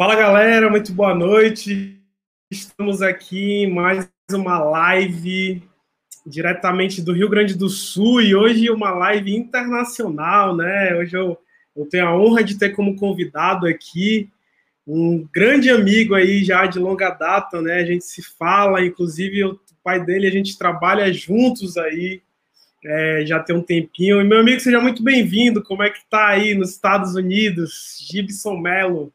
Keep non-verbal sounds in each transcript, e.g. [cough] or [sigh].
Fala galera, muito boa noite. Estamos aqui em mais uma live diretamente do Rio Grande do Sul e hoje uma live internacional, né? Hoje eu, eu tenho a honra de ter como convidado aqui um grande amigo aí já de longa data, né? A gente se fala, inclusive o pai dele, a gente trabalha juntos aí, é, já tem um tempinho. E meu amigo, seja muito bem-vindo. Como é que tá aí nos Estados Unidos? Gibson Mello.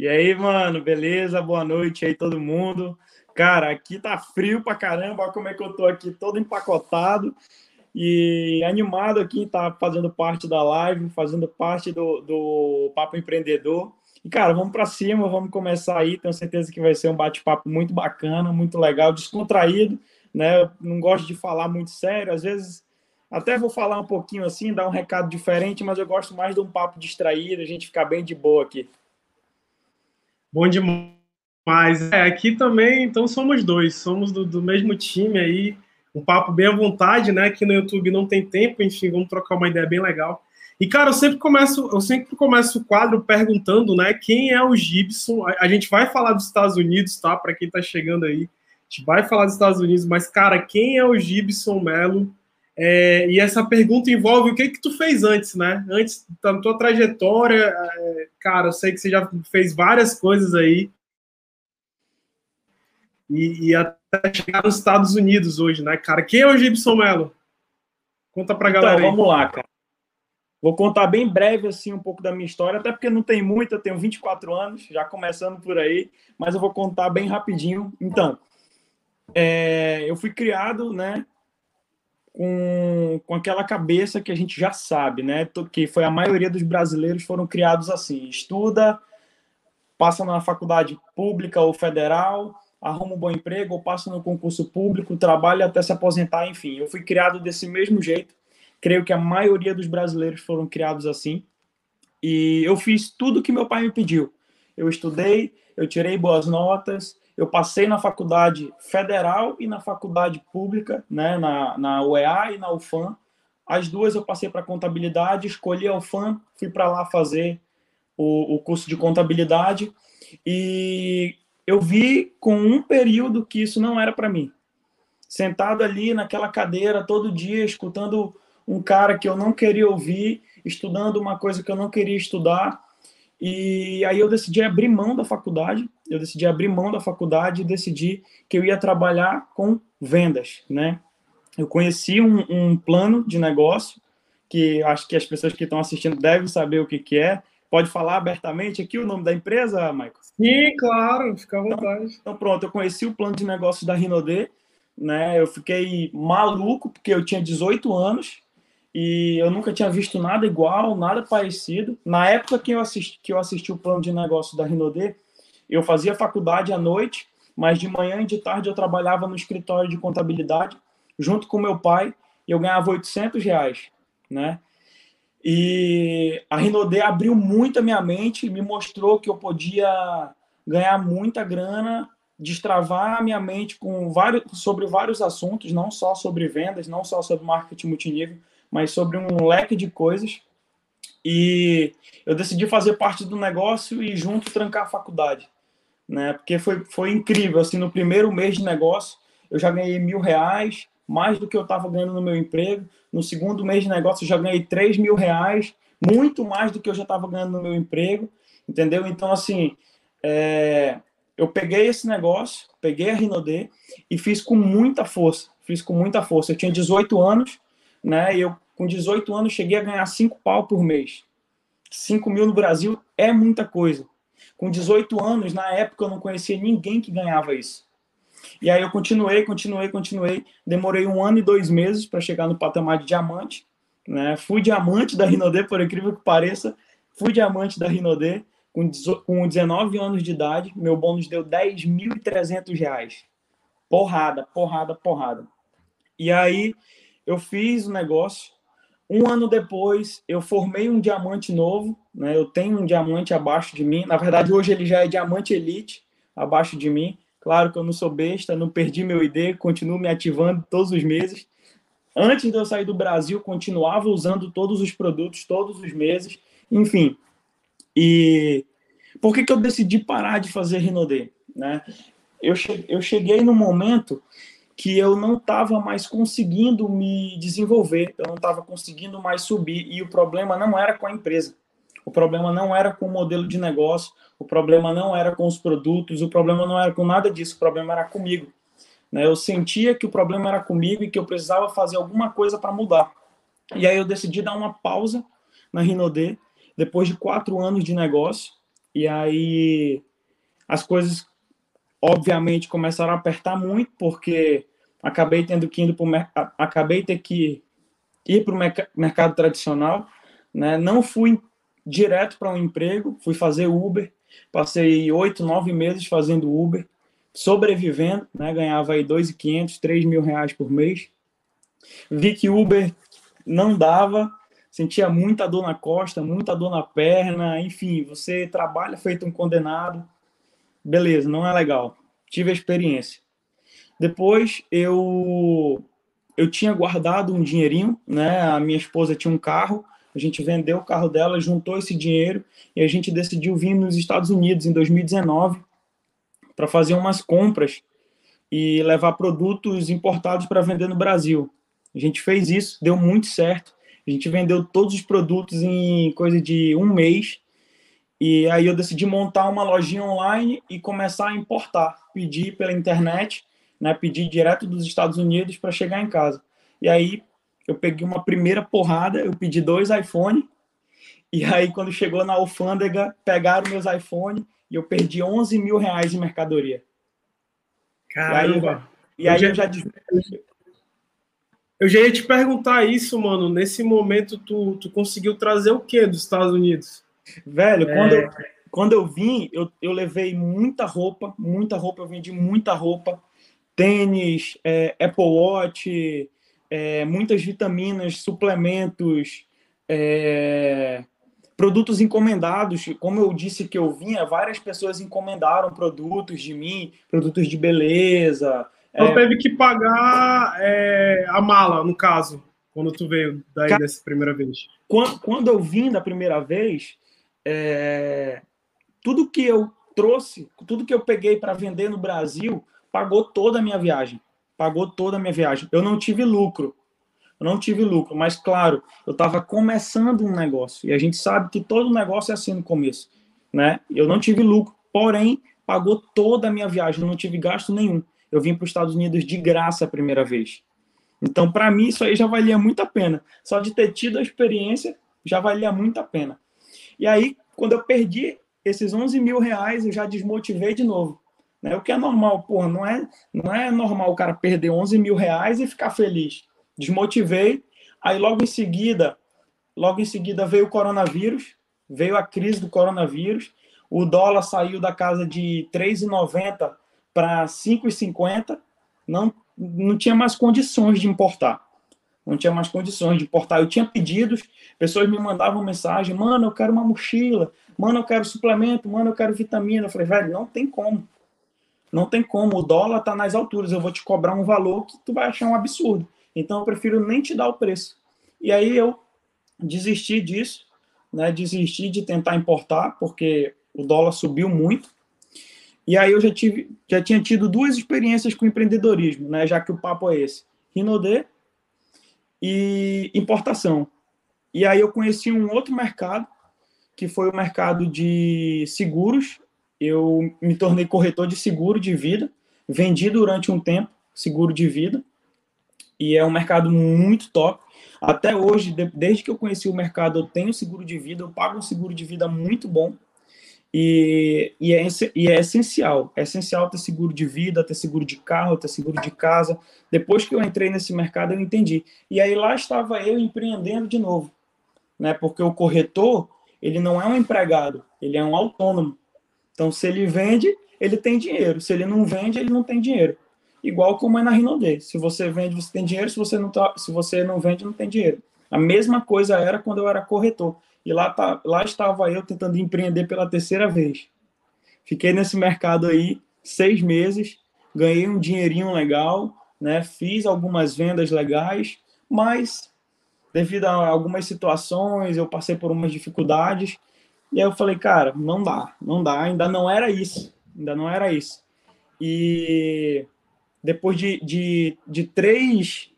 E aí, mano, beleza? Boa noite aí, todo mundo. Cara, aqui tá frio pra caramba, olha como é que eu tô aqui todo empacotado e animado aqui, tá fazendo parte da live, fazendo parte do, do Papo Empreendedor. E, cara, vamos para cima, vamos começar aí. Tenho certeza que vai ser um bate-papo muito bacana, muito legal, descontraído, né? Eu não gosto de falar muito sério, às vezes até vou falar um pouquinho assim, dar um recado diferente, mas eu gosto mais de um papo distraído, a gente ficar bem de boa aqui. Bom demais. É, aqui também, então somos dois, somos do, do, mesmo time aí. Um papo bem à vontade, né? Aqui no YouTube não tem tempo, enfim, vamos trocar uma ideia bem legal. E, cara, eu sempre começo, eu sempre começo o quadro perguntando, né, quem é o Gibson. A, a gente vai falar dos Estados Unidos, tá? Para quem tá chegando aí. A gente vai falar dos Estados Unidos, mas, cara, quem é o Gibson Melo? É, e essa pergunta envolve o que que tu fez antes, né? Antes da tua trajetória, é, cara, eu sei que você já fez várias coisas aí. E, e, até chegar nos Estados Unidos hoje, né, cara? Quem é o Gibson Mello? Conta pra então, galera. Então, vamos lá, cara. Vou contar bem breve, assim, um pouco da minha história, até porque não tem muito, eu tenho 24 anos, já começando por aí, mas eu vou contar bem rapidinho. Então, é, eu fui criado, né, com, com aquela cabeça que a gente já sabe, né? Que foi a maioria dos brasileiros foram criados assim: estuda, passa na faculdade pública ou federal, arruma um bom emprego ou passa no concurso público, trabalha até se aposentar, enfim. Eu fui criado desse mesmo jeito. Creio que a maioria dos brasileiros foram criados assim. E eu fiz tudo que meu pai me pediu. Eu estudei, eu tirei boas notas, eu passei na faculdade federal e na faculdade pública, né, na, na UEA e na UFAM. As duas eu passei para contabilidade, escolhi a UFAM, fui para lá fazer o, o curso de contabilidade e eu vi com um período que isso não era para mim. Sentado ali naquela cadeira todo dia, escutando um cara que eu não queria ouvir, estudando uma coisa que eu não queria estudar, e aí eu decidi abrir mão da faculdade, eu decidi abrir mão da faculdade e decidi que eu ia trabalhar com vendas, né? Eu conheci um, um plano de negócio que acho que as pessoas que estão assistindo devem saber o que, que é. Pode falar abertamente aqui o nome da empresa, Michael? Sim, claro, fica à então, vontade. Então, então pronto, eu conheci o plano de negócio da Rinode, né? Eu fiquei maluco porque eu tinha 18 anos e eu nunca tinha visto nada igual, nada parecido. Na época que eu assisti, que eu assisti o plano de negócio da Rinode, eu fazia faculdade à noite, mas de manhã e de tarde eu trabalhava no escritório de contabilidade, junto com meu pai, e eu ganhava 800 reais, né? E a Rinode abriu muito a minha mente, me mostrou que eu podia ganhar muita grana, destravar a minha mente com vários, sobre vários assuntos, não só sobre vendas, não só sobre marketing multinível, mas sobre um leque de coisas. E eu decidi fazer parte do negócio e junto trancar a faculdade, né? Porque foi, foi incrível, assim, no primeiro mês de negócio eu já ganhei mil reais, mais do que eu estava ganhando no meu emprego. No segundo mês de negócio eu já ganhei três mil reais, muito mais do que eu já estava ganhando no meu emprego, entendeu? Então, assim, é, eu peguei esse negócio, peguei a Rinode e fiz com muita força, fiz com muita força. Eu tinha 18 anos, né? E eu, com 18 anos, cheguei a ganhar 5 pau por mês. 5 mil no Brasil é muita coisa. Com 18 anos, na época, eu não conhecia ninguém que ganhava isso. E aí eu continuei, continuei, continuei. Demorei um ano e dois meses para chegar no patamar de diamante. Né? Fui diamante da Rinode, por incrível que pareça. Fui diamante da Rinode com, com 19 anos de idade. Meu bônus deu 10.300 reais. Porrada, porrada, porrada. E aí eu fiz o negócio. Um ano depois, eu formei um diamante novo, né? Eu tenho um diamante abaixo de mim. Na verdade, hoje ele já é diamante elite abaixo de mim. Claro que eu não sou besta, não perdi meu ID, continuo me ativando todos os meses. Antes de eu sair do Brasil, continuava usando todos os produtos todos os meses. Enfim, e por que, que eu decidi parar de fazer Rinode? Né? Eu, che eu cheguei no momento que eu não estava mais conseguindo me desenvolver, eu não estava conseguindo mais subir, e o problema não era com a empresa, o problema não era com o modelo de negócio, o problema não era com os produtos, o problema não era com nada disso, o problema era comigo. Né? Eu sentia que o problema era comigo e que eu precisava fazer alguma coisa para mudar. E aí eu decidi dar uma pausa na Rinode, depois de quatro anos de negócio, e aí as coisas obviamente começaram a apertar muito porque acabei tendo que ir para acabei ter que ir para o mercado tradicional, né? Não fui direto para um emprego, fui fazer Uber, passei oito, nove meses fazendo Uber, sobrevivendo, né? Ganhava aí dois e quinhentos, três mil reais por mês. Vi que Uber não dava, sentia muita dor na costa, muita dor na perna, enfim, você trabalha feito um condenado, beleza, não é legal. Tive a experiência. Depois eu eu tinha guardado um dinheirinho, né? A minha esposa tinha um carro, a gente vendeu o carro dela, juntou esse dinheiro e a gente decidiu vir nos Estados Unidos em 2019 para fazer umas compras e levar produtos importados para vender no Brasil. A gente fez isso, deu muito certo. A gente vendeu todos os produtos em coisa de um mês. E aí eu decidi montar uma lojinha online e começar a importar, pedir pela internet né, pedir direto dos Estados Unidos para chegar em casa. E aí eu peguei uma primeira porrada, eu pedi dois iPhone, e aí quando chegou na alfândega, pegaram meus iPhone e eu perdi 11 mil reais em mercadoria. Caramba! E aí, eu, já, eu já... Eu já ia te perguntar isso, mano. Nesse momento, tu, tu conseguiu trazer o que dos Estados Unidos? Velho, é... quando, eu, quando eu vim, eu, eu levei muita roupa, muita roupa, eu vendi muita roupa tênis, é, Apple Watch, é, muitas vitaminas, suplementos, é, produtos encomendados. Como eu disse que eu vinha, várias pessoas encomendaram produtos de mim, produtos de beleza. Então é, teve que pagar é, a mala, no caso, quando tu veio daí dessa primeira vez. Quando, quando eu vim da primeira vez, é, tudo que eu trouxe, tudo que eu peguei para vender no Brasil, pagou toda a minha viagem. Pagou toda a minha viagem. Eu não tive lucro. Eu não tive lucro, mas claro, eu estava começando um negócio. E a gente sabe que todo negócio é assim no começo, né? Eu não tive lucro, porém, pagou toda a minha viagem. Eu não tive gasto nenhum. Eu vim para os Estados Unidos de graça a primeira vez. Então, para mim, isso aí já valia muito a pena. Só de ter tido a experiência, já valia muito a pena. E aí, quando eu perdi esses 11 mil reais, eu já desmotivei de novo. Né? O que é normal, porra, não é, não é normal o cara perder 11 mil reais e ficar feliz. Desmotivei, aí logo em seguida, logo em seguida veio o coronavírus, veio a crise do coronavírus, o dólar saiu da casa de 3,90 para 5,50, não, não tinha mais condições de importar. Não tinha mais condições de importar. Eu tinha pedidos, pessoas me mandavam mensagem: mano, eu quero uma mochila, mano, eu quero suplemento, mano, eu quero vitamina. Eu falei, velho, não tem como. Não tem como, o dólar está nas alturas, eu vou te cobrar um valor que tu vai achar um absurdo. Então eu prefiro nem te dar o preço. E aí eu desisti disso, né? Desisti de tentar importar, porque o dólar subiu muito. E aí eu já tive, já tinha tido duas experiências com empreendedorismo, né? Já que o papo é esse, Rinode e importação. E aí eu conheci um outro mercado, que foi o mercado de seguros eu me tornei corretor de seguro de vida, vendi durante um tempo seguro de vida, e é um mercado muito top. Até hoje, desde que eu conheci o mercado, eu tenho seguro de vida, eu pago um seguro de vida muito bom. E, e, é, e é essencial, é essencial ter seguro de vida, ter seguro de carro, ter seguro de casa. Depois que eu entrei nesse mercado, eu entendi. E aí lá estava eu empreendendo de novo, né? Porque o corretor, ele não é um empregado, ele é um autônomo. Então, se ele vende, ele tem dinheiro. Se ele não vende, ele não tem dinheiro. Igual como é na Rinode. Se você vende, você tem dinheiro. Se você não, tá, se você não vende, não tem dinheiro. A mesma coisa era quando eu era corretor. E lá, tá, lá estava eu tentando empreender pela terceira vez. Fiquei nesse mercado aí seis meses, ganhei um dinheirinho legal, né? fiz algumas vendas legais, mas devido a algumas situações, eu passei por umas dificuldades E aí eu falei, cara, não dá, não dá, ainda não era isso, ainda não era isso. E depois de, de, de três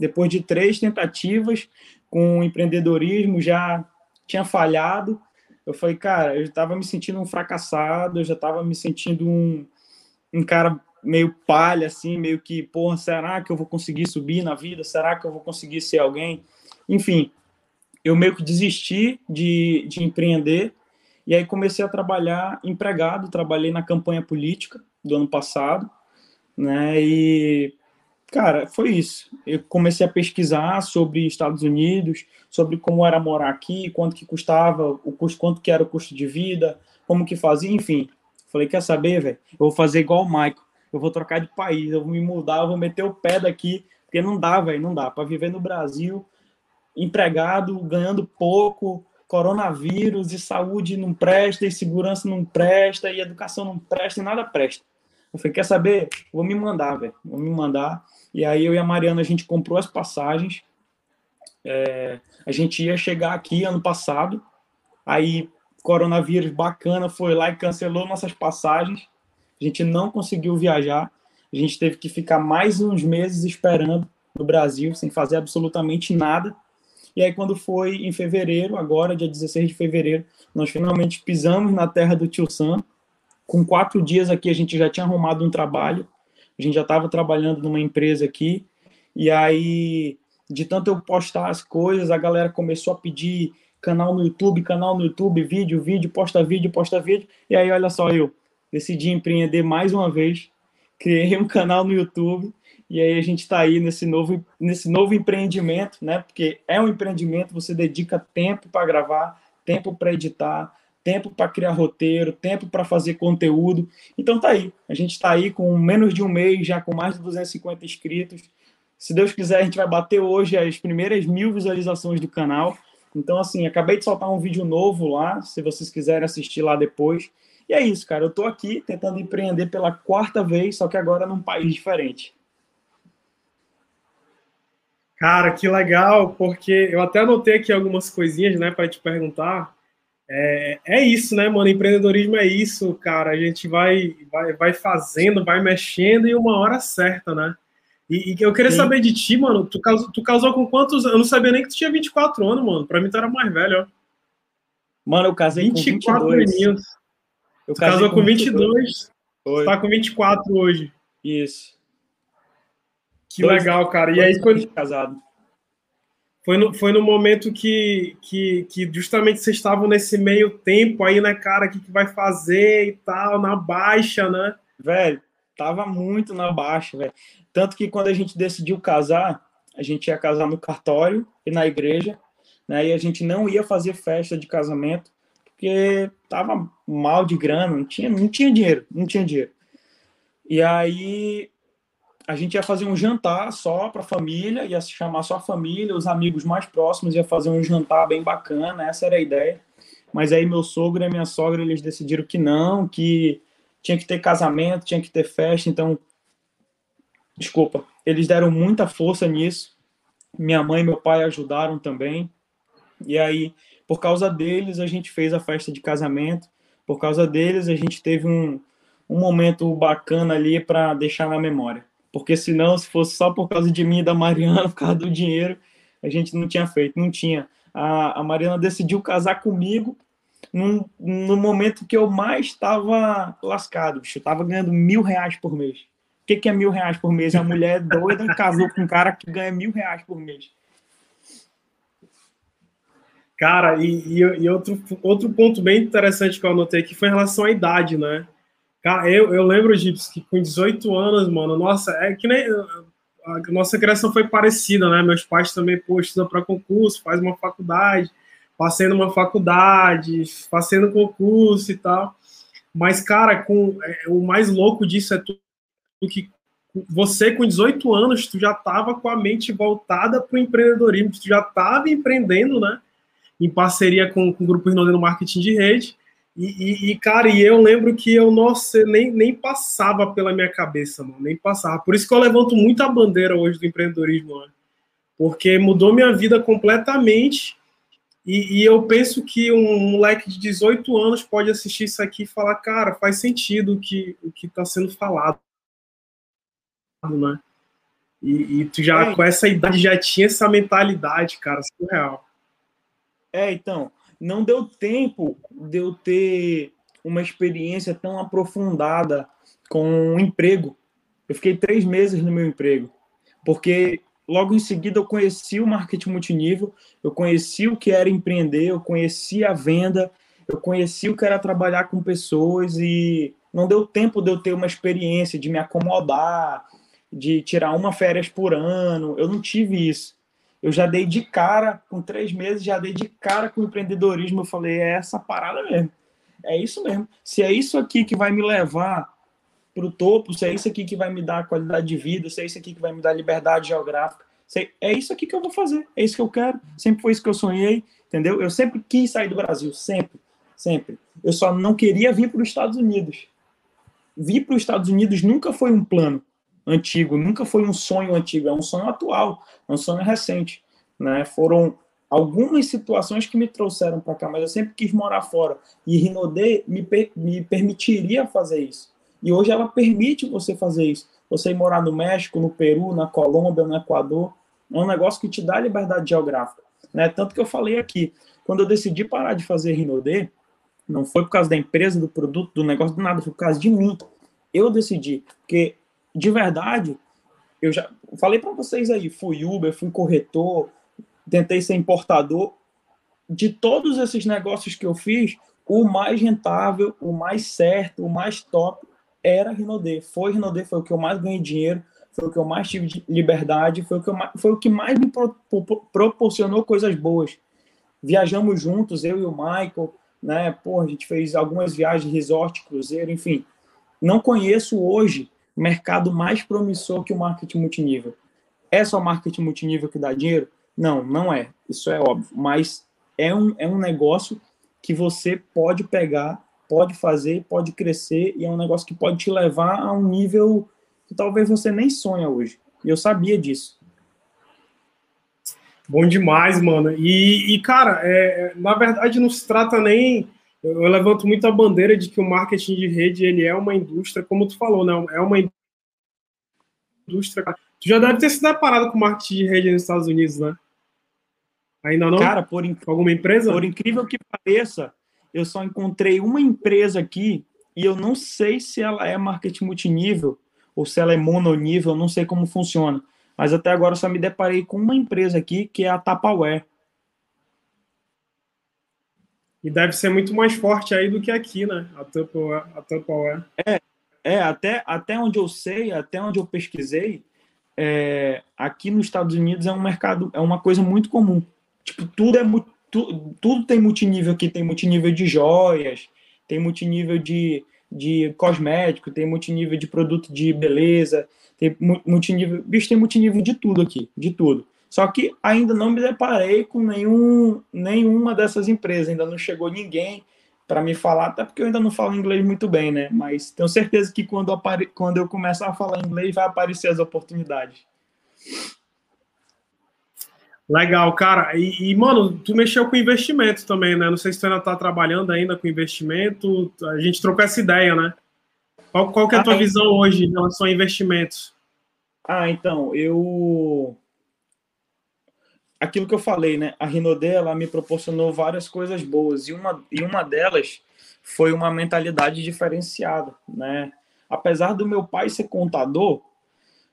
depois de três tentativas com empreendedorismo, já tinha falhado. Eu falei, cara, eu estava me sentindo um fracassado, eu já estava me sentindo um, um cara meio palha, assim, meio que, porra, será que eu vou conseguir subir na vida? Será que eu vou conseguir ser alguém? Enfim, eu meio que desisti de, de empreender e aí comecei a trabalhar empregado, trabalhei na campanha política do ano passado, né? E cara, foi isso. Eu comecei a pesquisar sobre Estados Unidos, sobre como era morar aqui, quanto que custava, o custo, quanto que era o custo de vida, como que fazia, enfim. Falei, quer saber, velho? Eu vou fazer igual o Michael. Eu vou trocar de país, eu vou me mudar, eu vou meter o pé daqui, porque não dá, velho, não dá para viver no Brasil empregado, ganhando pouco, coronavírus e saúde não presta, e segurança não presta, e educação não presta, e nada presta. Eu falei, quer saber? Vou me mandar, velho. Vou me mandar. E aí eu e a Mariana, a gente comprou as passagens. É, a gente ia chegar aqui ano passado. Aí, coronavírus bacana, foi lá e cancelou nossas passagens. A gente não conseguiu viajar. A gente teve que ficar mais uns meses esperando no Brasil, sem fazer absolutamente nada. E aí, quando foi em fevereiro, agora, dia 16 de fevereiro, nós finalmente pisamos na terra do tio Sam. Com quatro dias aqui, a gente já tinha arrumado um trabalho. A gente já estava trabalhando numa empresa aqui. E aí, de tanto eu postar as coisas, a galera começou a pedir canal no YouTube, canal no YouTube, vídeo, vídeo, posta vídeo, posta vídeo. E aí, olha só, eu decidi empreender mais uma vez, criei um canal no YouTube e aí a gente está aí nesse novo, nesse novo empreendimento, né? Porque é um empreendimento, você dedica tempo para gravar, tempo para editar, tempo para criar roteiro, tempo para fazer conteúdo. Então tá aí. A gente está aí com menos de um mês, já com mais de 250 inscritos. Se Deus quiser, a gente vai bater hoje as primeiras mil visualizações do canal. Então, assim, acabei de soltar um vídeo novo lá, se vocês quiserem assistir lá depois. E é isso, cara. Eu tô aqui tentando empreender pela quarta vez, só que agora num país diferente. Cara, que legal, porque eu até anotei aqui algumas coisinhas, né, para te perguntar. É, é isso, né, mano? Empreendedorismo é isso, cara. A gente vai, vai, vai fazendo, vai mexendo e uma hora certa, né? E, e eu queria Sim. saber de ti, mano. Tu casou, tu casou com quantos? Eu não sabia nem que tu tinha 24 anos, mano. Pra mim tu era mais velho, ó. Mano, eu casei 24 com 22. aninhos. Eu tu casou com 22. 22. Tá com 24 hoje. Isso. Que dois, legal, cara. E aí, quando. Casado. Foi no, foi no momento que, que, que justamente vocês estavam nesse meio tempo aí, né, cara? O que, que vai fazer e tal, na baixa, né? Velho, tava muito na baixa, velho. Tanto que quando a gente decidiu casar, a gente ia casar no cartório e na igreja, né? E a gente não ia fazer festa de casamento, porque tava mal de grana, não tinha, não tinha dinheiro, não tinha dinheiro. E aí a gente ia fazer um jantar só para a família, ia se chamar só a família, os amigos mais próximos, ia fazer um jantar bem bacana, essa era a ideia. Mas aí meu sogro e minha sogra, eles decidiram que não, que tinha que ter casamento, tinha que ter festa, então, desculpa, eles deram muita força nisso. Minha mãe e meu pai ajudaram também. E aí, por causa deles, a gente fez a festa de casamento. Por causa deles, a gente teve um, um momento bacana ali para deixar na memória porque senão, se fosse só por causa de mim e da Mariana, [laughs] por causa do dinheiro, a gente não tinha feito, não tinha. A, a Mariana decidiu casar comigo no momento que eu mais estava lascado, bicho. Eu estava ganhando mil reais por mês. O que, que é mil reais por mês? A mulher doida [laughs] casou com um cara que ganha mil reais por mês. Cara, e, e, e, outro, outro ponto bem interessante que eu anotei aqui foi em relação à idade, né? Cara, eu, eu lembro, Gips, que com 18 anos, mano, nossa, é que nem. A nossa criação foi parecida, né? Meus pais também, pô, estudam para concurso, faz uma faculdade, passei numa faculdade, passei no concurso e tal. Mas, cara, com, é, o mais louco disso é tu, que você, com 18 anos, tu já tava com a mente voltada para o empreendedorismo, tu já tava empreendendo, né? Em parceria com, com o Grupo Rinode no Marketing de Rede. E, e, e, cara, e eu lembro que eu, nossa, nem, nem passava pela minha cabeça, mano, nem passava. Por isso que eu levanto muito a bandeira hoje do empreendedorismo, né? porque mudou minha vida completamente. E, e, eu penso que um moleque de 18 anos pode assistir isso aqui e falar, cara, faz sentido o que o que está sendo falado, né? E, e tu já, é. com essa idade, já tinha essa mentalidade, cara, surreal. É, então, não deu tempo de eu ter uma experiência tão aprofundada com um emprego. Eu fiquei três meses no meu emprego, porque logo em seguida eu conheci o marketing multinível, eu conheci o que era empreender, eu conheci a venda, eu conheci o que era trabalhar com pessoas e não deu tempo de eu ter uma experiência, de me acomodar, de tirar uma férias por ano. Eu não tive isso. Eu já dei de cara, com três meses, já dei de cara com empreendedorismo. Eu falei, é essa parada mesmo. É isso mesmo. Se é isso aqui que vai me levar para o topo, se é isso aqui que vai me dar qualidade de vida, se é isso aqui que vai me dar liberdade geográfica, é isso aqui que eu vou fazer. É isso que eu quero. Sempre foi isso que eu sonhei, entendeu? Eu sempre quis sair do Brasil, sempre, sempre. Eu só não queria vir para os Estados Unidos. Vir para os Estados Unidos nunca foi um plano antigo, nunca foi um sonho antigo, é um sonho atual, é um sonho recente, né? Foram algumas situações que me trouxeram para cá, mas eu sempre quis morar fora e Rinode me, me permitiria fazer isso. E hoje ela permite você fazer isso. Você ir morar no México, no Peru, na Colômbia, no Equador, é um negócio que te dá liberdade geográfica, né? Tanto que eu falei aqui, quando eu decidi parar de fazer Rinode, não foi por causa da empresa, do produto, do negócio, do nada, foi por causa de mim. Eu decidi, porque de verdade, eu já falei para vocês aí, fui Uber, fui corretor, tentei ser importador. De todos esses negócios que eu fiz, o mais rentável, o mais certo, o mais top era Rinode. Foi Rinode, foi o que eu mais ganhei dinheiro, foi o que eu mais tive de liberdade, foi o que, mais, foi o que mais me pro, pro, proporcionou coisas boas. Viajamos juntos, eu e o Michael, né? Pô, a gente fez algumas viagens, resort, cruzeiro, enfim. Não conheço hoje mercado mais promissor que o marketing multinível. É só marketing multinível que dá dinheiro? Não, não é. Isso é óbvio. Mas é um, é um negócio que você pode pegar, pode fazer, pode crescer e é um negócio que pode te levar a um nível que talvez você nem sonha hoje. E eu sabia disso. Bom demais, mano. E, e cara, é, na verdade não se trata nem eu levanto muito a bandeira de que o marketing de rede ele é uma indústria, como tu falou, né? É uma indústria. Tu já deve ter se deparado com marketing de rede nos Estados Unidos, né? Ainda não? Cara, por inc... alguma empresa? Por incrível que pareça, eu só encontrei uma empresa aqui e eu não sei se ela é marketing multinível ou se ela é mononível, não sei como funciona. Mas até agora eu só me deparei com uma empresa aqui que é a Tapaware. E deve ser muito mais forte aí do que aqui, né? A Tupperware. A Tupperware. É, é até, até onde eu sei, até onde eu pesquisei, é, aqui nos Estados Unidos é um mercado, é uma coisa muito comum. Tipo, tudo é tu, tudo tem multinível aqui, tem multinível de joias, tem multinível de, de cosmético, tem multinível de produto de beleza, tem multinível, bicho, tem multinível de tudo aqui, de tudo. Só que ainda não me deparei com nenhum, nenhuma dessas empresas, ainda não chegou ninguém para me falar, até porque eu ainda não falo inglês muito bem, né? Mas tenho certeza que quando, apare... quando eu começar a falar inglês, vai aparecer as oportunidades. Legal, cara. E, e, mano, tu mexeu com investimento também, né? Não sei se tu ainda tá trabalhando ainda com investimento. A gente trocou essa ideia, né? Qual, qual que é a tua ah, visão hoje em relação a investimentos? Ah, então, eu aquilo que eu falei, né? A Rinode, ela me proporcionou várias coisas boas e uma, e uma delas foi uma mentalidade diferenciada, né? Apesar do meu pai ser contador,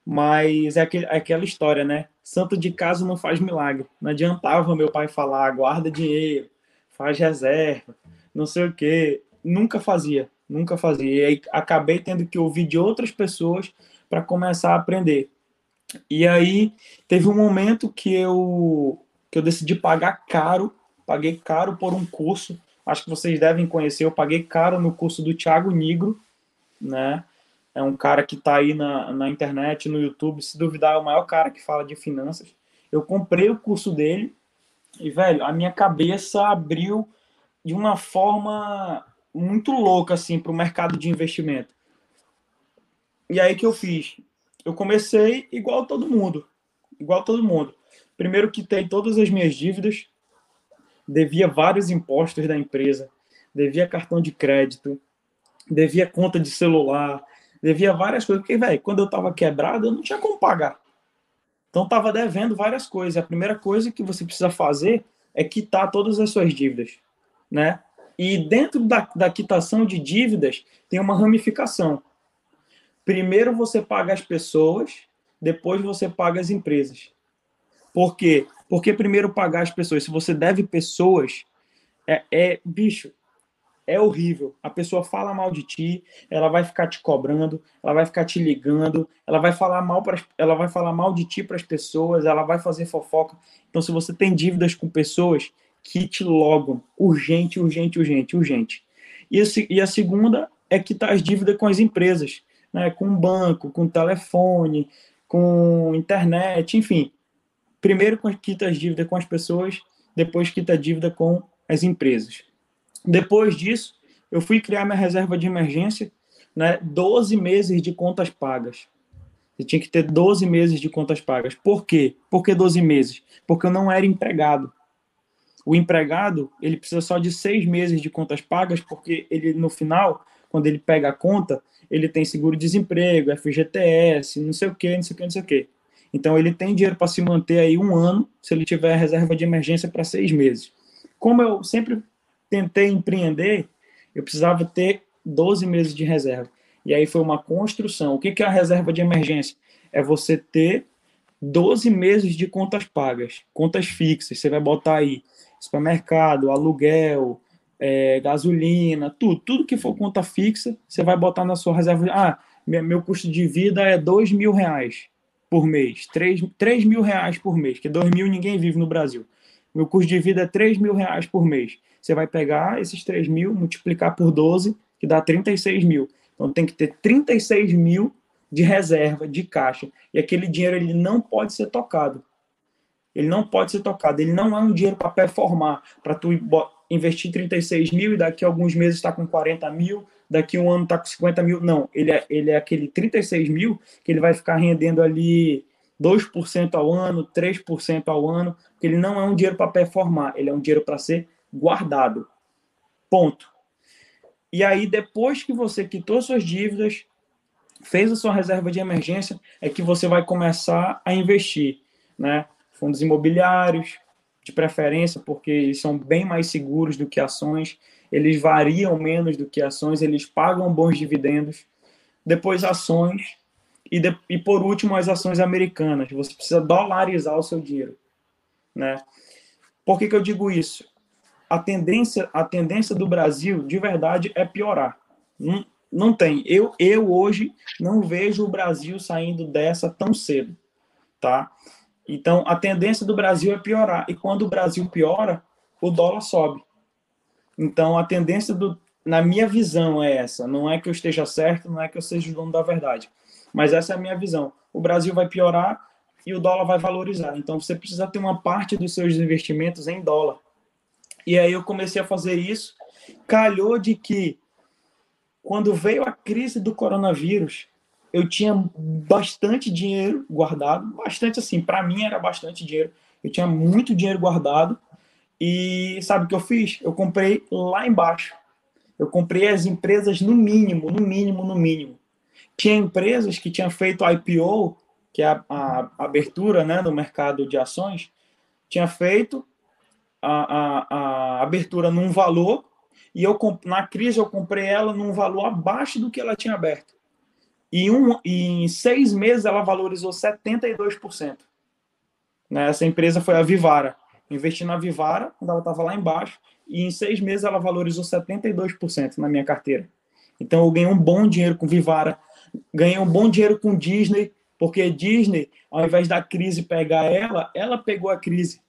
mas é, aquele, é aquela história, né? Santo de casa não faz milagre. Não adiantava meu pai falar, guarda dinheiro, faz reserva, não sei o quê. Nunca fazia, nunca fazia. E aí acabei tendo que ouvir de outras pessoas para começar a aprender. E aí teve um momento que eu que eu decidi pagar caro, paguei caro por um curso. Acho que vocês devem conhecer. Eu paguei caro no curso do Thiago Nigro, né? É um cara que está aí na, na internet, no YouTube. Se duvidar, é o maior cara que fala de finanças. Eu comprei o curso dele e, velho, a minha cabeça abriu de uma forma muito louca, assim, para o mercado de investimento. E aí que eu fiz? Eu comecei igual todo mundo. Igual todo mundo. Primeiro quitei todas as minhas dívidas. devia vários impostos da empresa, devia cartão de crédito, devia conta de celular, devia várias coisas. Porque, velho, quando eu estava quebrado, eu não tinha como pagar. Então, estava devendo várias coisas. A primeira coisa que você precisa fazer é quitar todas as suas dívidas, né? E dentro da, da quitação de dívidas tem uma ramificação. Primeiro você paga as pessoas, depois você paga as empresas. Por quê? Porque primeiro pagar as pessoas. Se você deve pessoas, é, é bicho, é horrível. A pessoa fala mal de ti, ela vai ficar te cobrando, ela vai ficar te ligando, ela vai falar mal para, ela vai falar mal de ti para as pessoas, ela vai fazer fofoca. Então, se você tem dívidas com pessoas, quite logo, urgente, urgente, urgente, urgente. E, esse, e a segunda é quitar as dívidas com as empresas, né? Com banco, com telefone, com internet, enfim. Primeiro quita as dívidas com as pessoas, depois quita a dívida com as empresas. Depois disso, eu fui criar minha reserva de emergência, né? 12 meses de contas pagas. Você tinha que ter 12 meses de contas pagas. Por quê? Por que 12 meses? Porque eu não era empregado. O empregado, ele precisa só de seis meses de contas pagas, porque ele, no final, quando ele pega a conta, ele tem seguro-desemprego, FGTS, não sei o quê, não sei o quê, não sei o quê. Então, ele tem dinheiro para se manter aí um ano, se ele tiver reserva de emergência para seis meses. Como eu sempre tentei empreender, eu precisava ter 12 meses de reserva. E aí foi uma construção. O que é a reserva de emergência? É você ter 12 meses de contas pagas, contas fixas. Você vai botar aí supermercado, aluguel, é, gasolina, tudo. Tudo que for conta fixa, você vai botar na sua reserva. Ah, meu custo de vida é 2 mil reais por mês, 3, 3 mil reais por mês, que 2 mil ninguém vive no Brasil. Meu custo de vida é 3 mil reais por mês. Você vai pegar esses 3 mil, multiplicar por 12, que dá 36 mil. Então tem que ter 36 mil de reserva, de caixa. E aquele dinheiro ele não pode ser tocado. Ele não pode ser tocado. Ele não é um dinheiro para performar, para tu investir 36 mil e daqui a alguns meses está com 40 mil, daqui a um ano está com 50 mil. Não, ele é, ele é aquele 36 mil que ele vai ficar rendendo ali 2% ao ano, 3% ao ano, porque ele não é um dinheiro para performar, ele é um dinheiro para ser guardado. Ponto. E aí, depois que você quitou suas dívidas, fez a sua reserva de emergência, é que você vai começar a investir, né? Fundos imobiliários, de preferência, porque são bem mais seguros do que ações, eles variam menos do que ações, eles pagam bons dividendos. Depois, ações. E, de, e por último, as ações americanas. Você precisa dolarizar o seu dinheiro. Né? Por que, que eu digo isso? a tendência, a tendência do Brasil, de verdade, é piorar. Não, não tem. Eu, eu hoje não vejo o Brasil saindo dessa tão cedo, tá? Então, a tendência do Brasil é piorar. E quando o Brasil piora, o dólar sobe. Então, a tendência do, na minha visão é essa. Não é que eu esteja certo, não é que eu seja o dono da verdade. Mas essa é a minha visão. O Brasil vai piorar e o dólar vai valorizar. Então, você precisa ter uma parte dos seus investimentos em dólar. E aí eu comecei a fazer isso. Calhou de que quando veio a crise do coronavírus, eu tinha bastante dinheiro guardado, bastante assim, para mim era bastante dinheiro. Eu tinha muito dinheiro guardado e sabe o que eu fiz? Eu comprei lá embaixo. Eu comprei as empresas no mínimo, no mínimo, no mínimo. Tinha empresas que tinham feito IPO, que é a, a abertura né, no mercado de ações, tinha feito, a, a, a abertura num valor e eu na crise eu comprei ela num valor abaixo do que ela tinha aberto. E, um, em seis meses ela valorizou 72%. Né? Essa empresa foi a Vivara. Investi na Vivara, quando ela estava lá embaixo, e em seis meses ela valorizou 72% na minha carteira. Então eu ganhei um bom dinheiro com Vivara, ganhei um bom dinheiro com Disney, porque Disney, ao invés da crise pegar ela, ela pegou a crise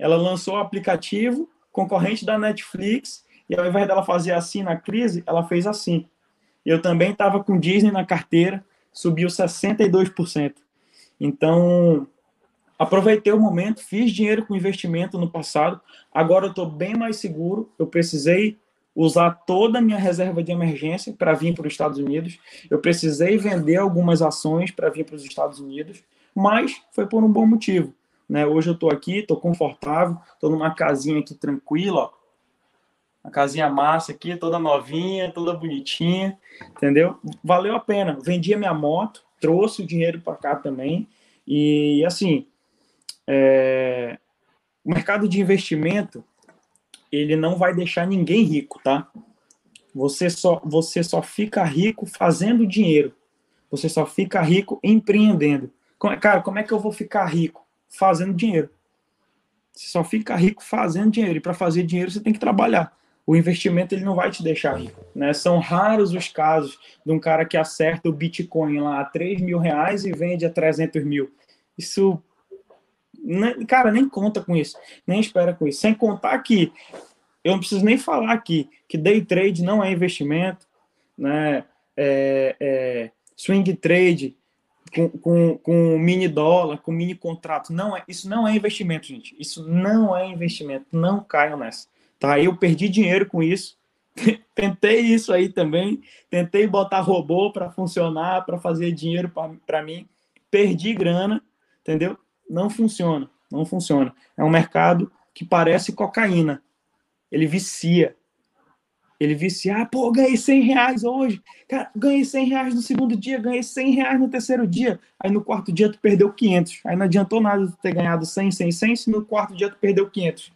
ela lançou o aplicativo concorrente da Netflix e ao invés dela fazer assim na crise, ela fez assim. Eu também estava com Disney na carteira, subiu 62%. Então, aproveitei o momento, fiz dinheiro com investimento no passado, agora eu estou bem mais seguro. Eu precisei usar toda a minha reserva de emergência para vir para os Estados Unidos. Eu precisei vender algumas ações para vir para os Estados Unidos, mas foi por um bom motivo. né? Hoje eu tô aqui, tô confortável, tô numa casinha aqui tranquila, ó. Uma casinha massa aqui, toda novinha, toda bonitinha, entendeu? Valeu a pena. Vendi a minha moto, trouxe o dinheiro para cá também. E assim, é... o mercado de investimento ele não vai deixar ninguém rico, tá? Você só, você só fica rico fazendo dinheiro. Você só fica rico empreendendo. Cara, como é que eu vou ficar rico? Fazendo dinheiro. Você só fica rico fazendo dinheiro. E para fazer dinheiro você tem que trabalhar. O investimento ele não vai te deixar rico. Né? São raros os casos de um cara que acerta o Bitcoin lá a 3 mil reais e vende a 300 mil. Isso cara, nem conta com isso, nem espera com isso. Sem contar que eu não preciso nem falar aqui que day trade não é investimento, né? É, é, swing trade com, com, com mini dólar, com mini contrato, não é, isso não é investimento, gente. Isso não é investimento. Não caiam nessa. Tá? Eu perdi dinheiro com isso. [laughs] Tentei isso aí também. Tentei botar robô para funcionar, para fazer dinheiro para mim. Perdi grana, entendeu? Não funciona. Não funciona. É um mercado que parece cocaína ele vicia. Ele vicia, ah, pô, ganhei 100 reais hoje. Cara, ganhei 100 reais no segundo dia, ganhei 100 reais no terceiro dia. Aí no quarto dia tu perdeu 500. Aí não adiantou nada tu ter ganhado 100, 100, 100, se no quarto dia tu perdeu 500.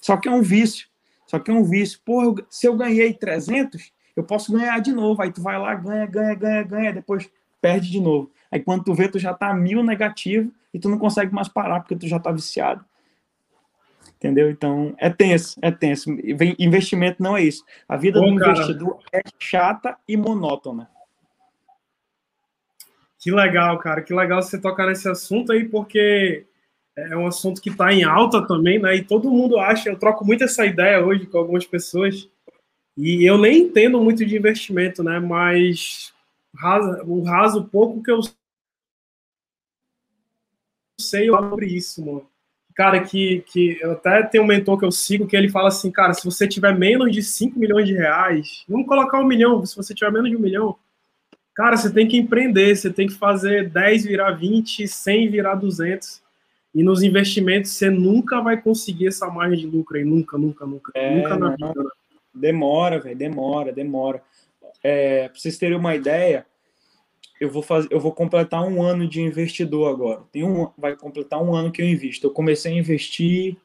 Só que é um vício. Só que é um vício. Pô, se eu ganhei 300, eu posso ganhar de novo. Aí tu vai lá, ganha, ganha, ganha, ganha, depois perde de novo. Aí quando tu vê, tu já tá mil negativo e tu não consegue mais parar porque tu já tá viciado entendeu? Então, é tenso, é tenso. Investimento não é isso. A vida Bom, do cara. investidor é chata e monótona. Que legal, cara. Que legal você tocar nesse assunto aí, porque é um assunto que está em alta também, né? E todo mundo acha, eu troco muito essa ideia hoje com algumas pessoas, e eu nem entendo muito de investimento, né? Mas o raso pouco que eu sei sobre isso, mano cara, que, que eu até tenho um mentor que eu sigo, que ele fala assim, cara, se você tiver menos de 5 milhões de reais, vamos colocar um milhão, se você tiver menos de um milhão, cara, você tem que empreender, você tem que fazer 10 virar 20, 100 virar 200. E nos investimentos você nunca vai conseguir essa margem de lucro aí, nunca, nunca, nunca. É, nunca na vida. Né? Demora, velho, demora, demora. É, pra vocês terem uma ideia, eu vou fazer, eu vou completar um ano de investidor agora. Tem um, vai completar um ano que eu invisto. Eu comecei a investir,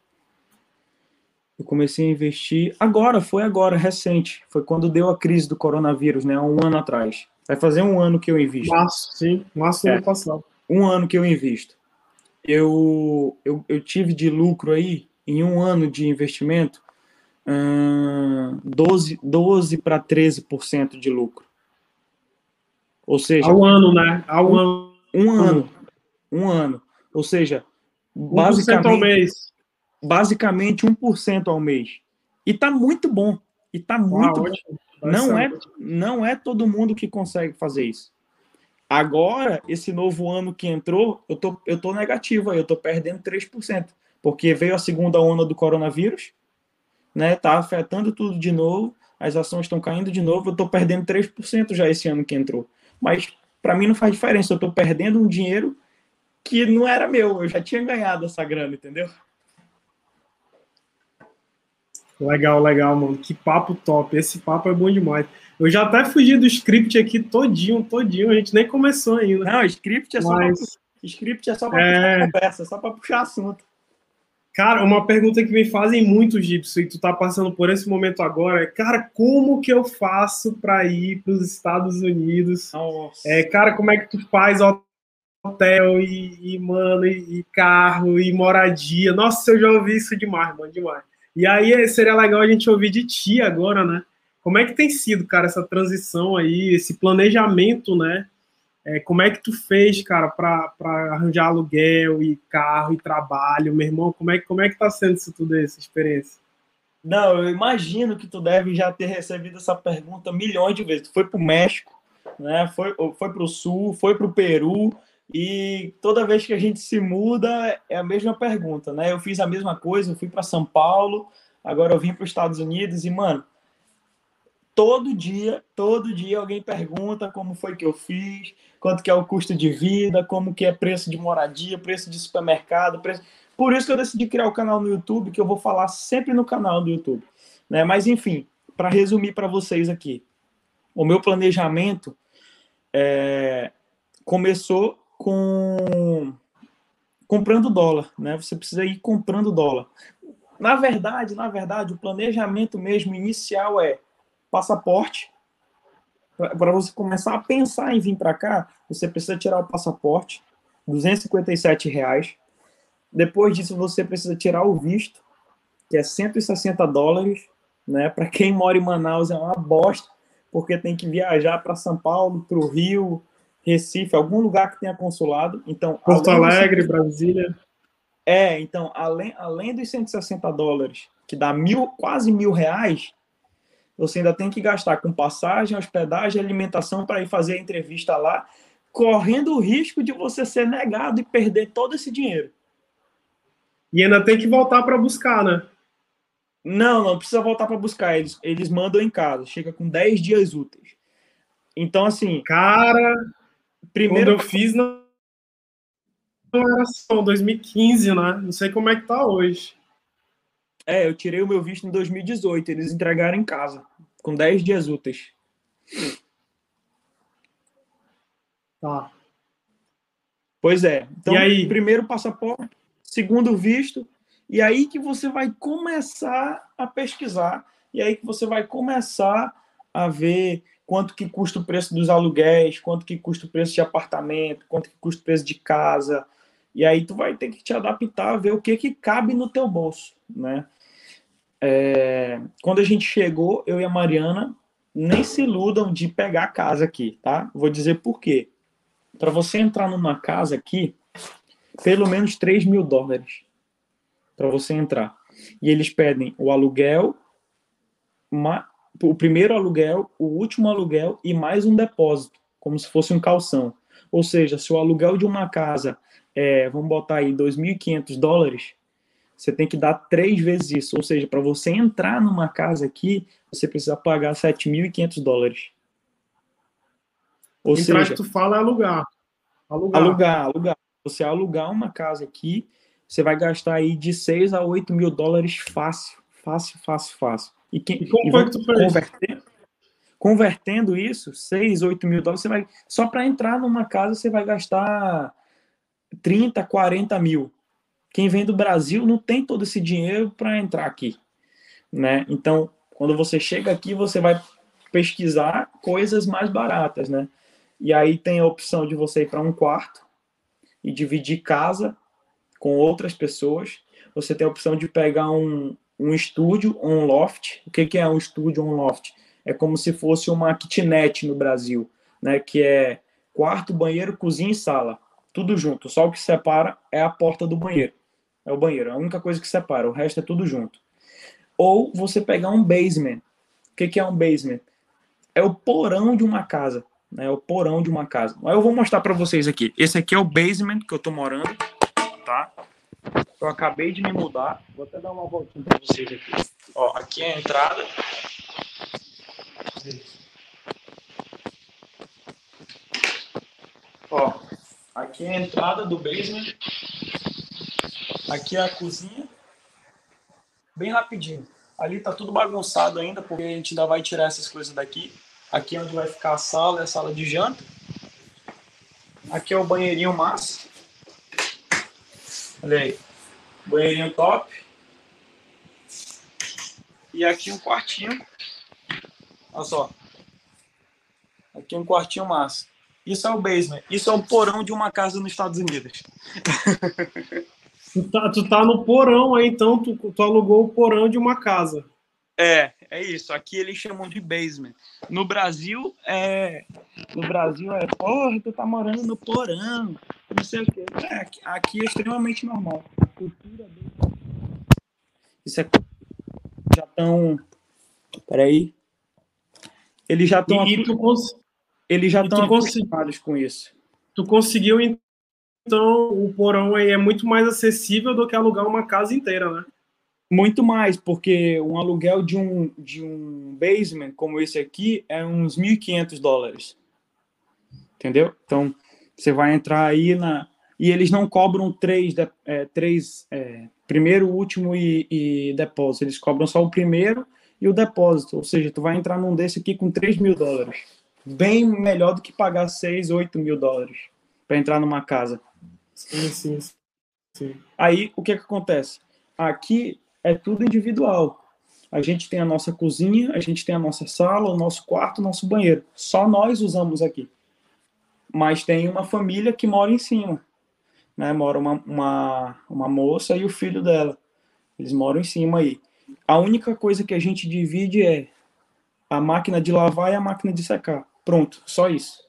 eu comecei a investir agora, foi agora, recente. Foi quando deu a crise do coronavírus, né? Um ano atrás. Vai fazer um ano que eu invisto. Março, sim, março do é, ano passado. Um ano que eu invisto. Eu, eu, eu tive de lucro aí, em um ano de investimento, hum, 12, 12 para 13% de lucro. Ou seja. Ao ano, né? Ao um, ano. Um ano. Um ano. Ou seja, basicamente. ao mês. Basicamente 1% ao mês. E tá muito bom. E tá muito ah, bom. Não é, não é todo mundo que consegue fazer isso. Agora, esse novo ano que entrou, eu tô, eu tô negativo aí, eu tô perdendo 3%. Porque veio a segunda onda do coronavírus, né? Tá afetando tudo de novo, as ações estão caindo de novo, eu tô perdendo 3% já esse ano que entrou mas para mim não faz diferença. Eu estou perdendo um dinheiro que não era meu, eu já tinha ganhado essa grana, entendeu? Legal, legal, mano. Que papo top. Esse papo é bom demais. Eu já até fugi do script aqui todinho, todinho. A gente nem começou ainda. Não, script é só Mas... pra, script é só para é... conversa, só para puxar assunto. Cara, uma pergunta que me fazem muito, Gibson, e tu tá passando por esse momento agora, é, cara, como que eu faço para ir para os Estados Unidos? Nossa. É, cara, como é que tu faz hotel e, e mano, e, e, carro e moradia? Nossa, eu já ouvi isso demais, mano, demais. E aí seria legal a gente ouvir de ti agora, né? Como é que tem sido, cara, essa transição aí, esse planejamento, né? É, como é que tu fez, cara, para arranjar aluguel e carro e trabalho, meu irmão? Como é, como é que tá sendo isso tudo, essa experiência? Não, eu imagino que tu deve já ter recebido essa pergunta milhões de vezes. Tu foi para o México, né? Foi, foi para o Sul, foi para o Peru e toda vez que a gente se muda é a mesma pergunta, né? Eu fiz a mesma coisa, eu fui para São Paulo, agora eu vim para os Estados Unidos e mano, todo dia, todo dia alguém pergunta como foi que eu fiz, quanto que é o custo de vida, como que é preço de moradia, preço de supermercado, preço... Por isso que eu decidi criar o canal no YouTube, que eu vou falar sempre no canal do YouTube. Né? Mas, enfim, para resumir para vocês aqui, o meu planejamento é... começou com comprando dólar, né? Você precisa ir comprando dólar. Na verdade, na verdade, o planejamento mesmo inicial é passaporte. Para você começar a pensar em vir para cá, você precisa tirar o passaporte, 257 reais. Depois disso, você precisa tirar o visto, que é 160 dólares. Né? Para quem mora em Manaus é uma bosta, porque tem que viajar para São Paulo, para o Rio, Recife, algum lugar que tenha consulado. Então, Porto Alegre, Brasília. É, então, além, além dos 160 dólares, que dá mil, quase mil reais, você ainda tem que gastar com passagem, hospedagem, alimentação para ir fazer a entrevista lá, correndo o risco de você ser negado e perder todo esse dinheiro. E ainda tem que voltar para buscar, né? Não, não precisa voltar para buscar. Eles, eles mandam em casa, chega com 10 dias úteis. Então, assim. Cara, primeiro. Quando eu fiz, não era só 2015, né? Não sei como é que tá hoje. É, eu tirei o meu visto em 2018. Eles entregaram em casa, com 10 dias úteis. Tá. Pois é. Então, primeiro passaporte, segundo visto, e aí que você vai começar a pesquisar, e aí que você vai começar a ver quanto que custa o preço dos aluguéis, quanto que custa o preço de apartamento, quanto que custa o preço de casa, e aí tu vai ter que te adaptar, ver o que que cabe no teu bolso, né? É, quando a gente chegou, eu e a Mariana, nem se iludam de pegar a casa aqui, tá? Vou dizer por quê. Para você entrar numa casa aqui, pelo menos 3 mil dólares para você entrar. E eles pedem o aluguel, uma, o primeiro aluguel, o último aluguel e mais um depósito, como se fosse um calção. Ou seja, se o aluguel de uma casa é, vamos botar aí 2.500 dólares, você tem que dar três vezes isso. Ou seja, para você entrar numa casa aqui, você precisa pagar 7.500 dólares. Ou Entrar seja, que tu fala é alugar. Alugar. Alugar, alugar. Você alugar uma casa aqui, você vai gastar aí de 6 a 8 mil dólares fácil. Fácil, fácil, fácil. E, quem, e como e foi que tu fez? Convertendo, convertendo isso, 6, 8 mil dólares, você vai. Só para entrar numa casa, você vai gastar 30, 40 mil. Quem vem do Brasil não tem todo esse dinheiro para entrar aqui, né? Então, quando você chega aqui, você vai pesquisar coisas mais baratas, né? E aí tem a opção de você ir para um quarto e dividir casa com outras pessoas. Você tem a opção de pegar um, um estúdio um loft. O que, que é um estúdio um loft? É como se fosse uma kitnet no Brasil, né? Que é quarto, banheiro, cozinha e sala tudo junto. Só o que separa é a porta do banheiro. É o banheiro, é a única coisa que separa, o resto é tudo junto. Ou você pegar um basement. O que, que é um basement? É o porão de uma casa. Né? É o porão de uma casa. Aí eu vou mostrar para vocês aqui. Esse aqui é o basement que eu tô morando, tá? Eu acabei de me mudar. Vou até dar uma voltinha para vocês aqui. Ó, aqui é a entrada. Ó, Aqui é a entrada do basement. Aqui é a cozinha. Bem rapidinho. Ali tá tudo bagunçado ainda, porque a gente ainda vai tirar essas coisas daqui. Aqui é onde vai ficar a sala, é a sala de janta. Aqui é o banheirinho massa. Olha aí. Banheirinho top. E aqui um quartinho. Olha só. Aqui um quartinho massa. Isso é o basement. Isso é o porão de uma casa nos Estados Unidos. [laughs] tu, tá, tu tá no porão aí, então tu, tu alugou o porão de uma casa. É, é isso. Aqui eles chamam de basement. No Brasil é. No Brasil é, porra, tu tá morando no porão. Não sei o quê. É, aqui é extremamente normal. Cultura do. Isso é. Já estão. Peraí. Eles já estão. Cons eles já estão acostumados com isso. Tu conseguiu, então, o porão aí é muito mais acessível do que alugar uma casa inteira, né? Muito mais, porque um aluguel de um, de um basement como esse aqui é uns 1.500 dólares. Entendeu? Então, você vai entrar aí na. E eles não cobram três, é, três é, primeiro, último e, e depósito. Eles cobram só o primeiro e o depósito. Ou seja, tu vai entrar num desse aqui com 3 mil dólares. Bem melhor do que pagar 6, 8 mil dólares para entrar numa casa. Sim, sim, sim. Aí, o que, que acontece? Aqui é tudo individual. A gente tem a nossa cozinha, a gente tem a nossa sala, o nosso quarto, o nosso banheiro. Só nós usamos aqui. Mas tem uma família que mora em cima. Né? Mora uma, uma, uma moça e o filho dela. Eles moram em cima aí. A única coisa que a gente divide é a máquina de lavar e a máquina de secar. Pronto, só isso.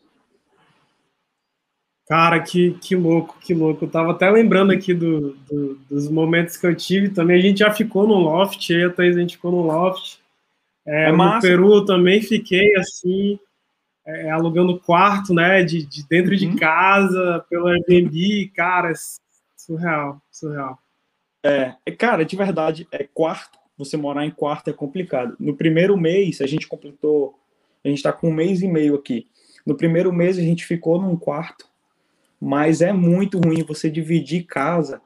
Cara, que, que louco, que louco. Eu tava até lembrando aqui do, do, dos momentos que eu tive também. A gente já ficou no loft, aí a Thaís, a gente ficou no loft. É, é no Peru eu também fiquei assim, é, alugando quarto, né, de, de dentro uhum. de casa, pelo Airbnb, cara, surreal, surreal. É, cara, de verdade, é quarto, você morar em quarto é complicado. No primeiro mês, a gente completou, a gente está com um mês e meio aqui. No primeiro mês, a gente ficou num quarto, mas é muito ruim você dividir casa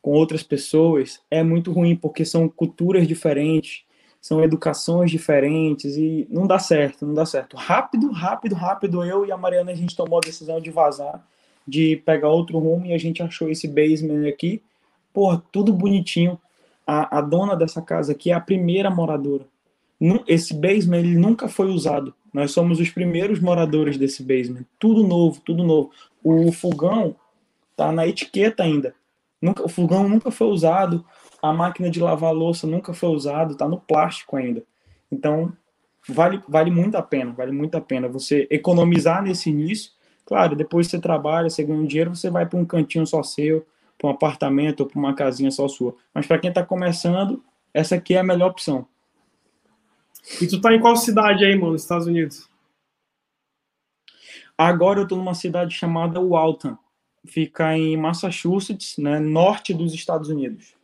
com outras pessoas, é muito ruim, porque são culturas diferentes, são educações diferentes e não dá certo, não dá certo. Rápido, rápido, rápido, eu e a Mariana, a gente tomou a decisão de vazar, de pegar outro rumo e a gente achou esse basement aqui, porra, tudo bonitinho, a, a dona dessa casa aqui é a primeira moradora. Esse basement ele nunca foi usado. Nós somos os primeiros moradores desse basement. Tudo novo, tudo novo. O fogão tá na etiqueta ainda. Nunca, o fogão nunca foi usado. A máquina de lavar louça nunca foi usado. Tá no plástico ainda. Então vale, vale muito a pena. Vale muito a pena você economizar nesse início. Claro, depois você trabalha, você ganha um dinheiro, você vai para um cantinho só seu para um apartamento ou para uma casinha só sua. Mas para quem está começando, essa aqui é a melhor opção. E tu tá em qual cidade aí, mano, nos Estados Unidos? Agora eu tô numa cidade chamada Walton. Fica em Massachusetts, né, norte dos Estados Unidos.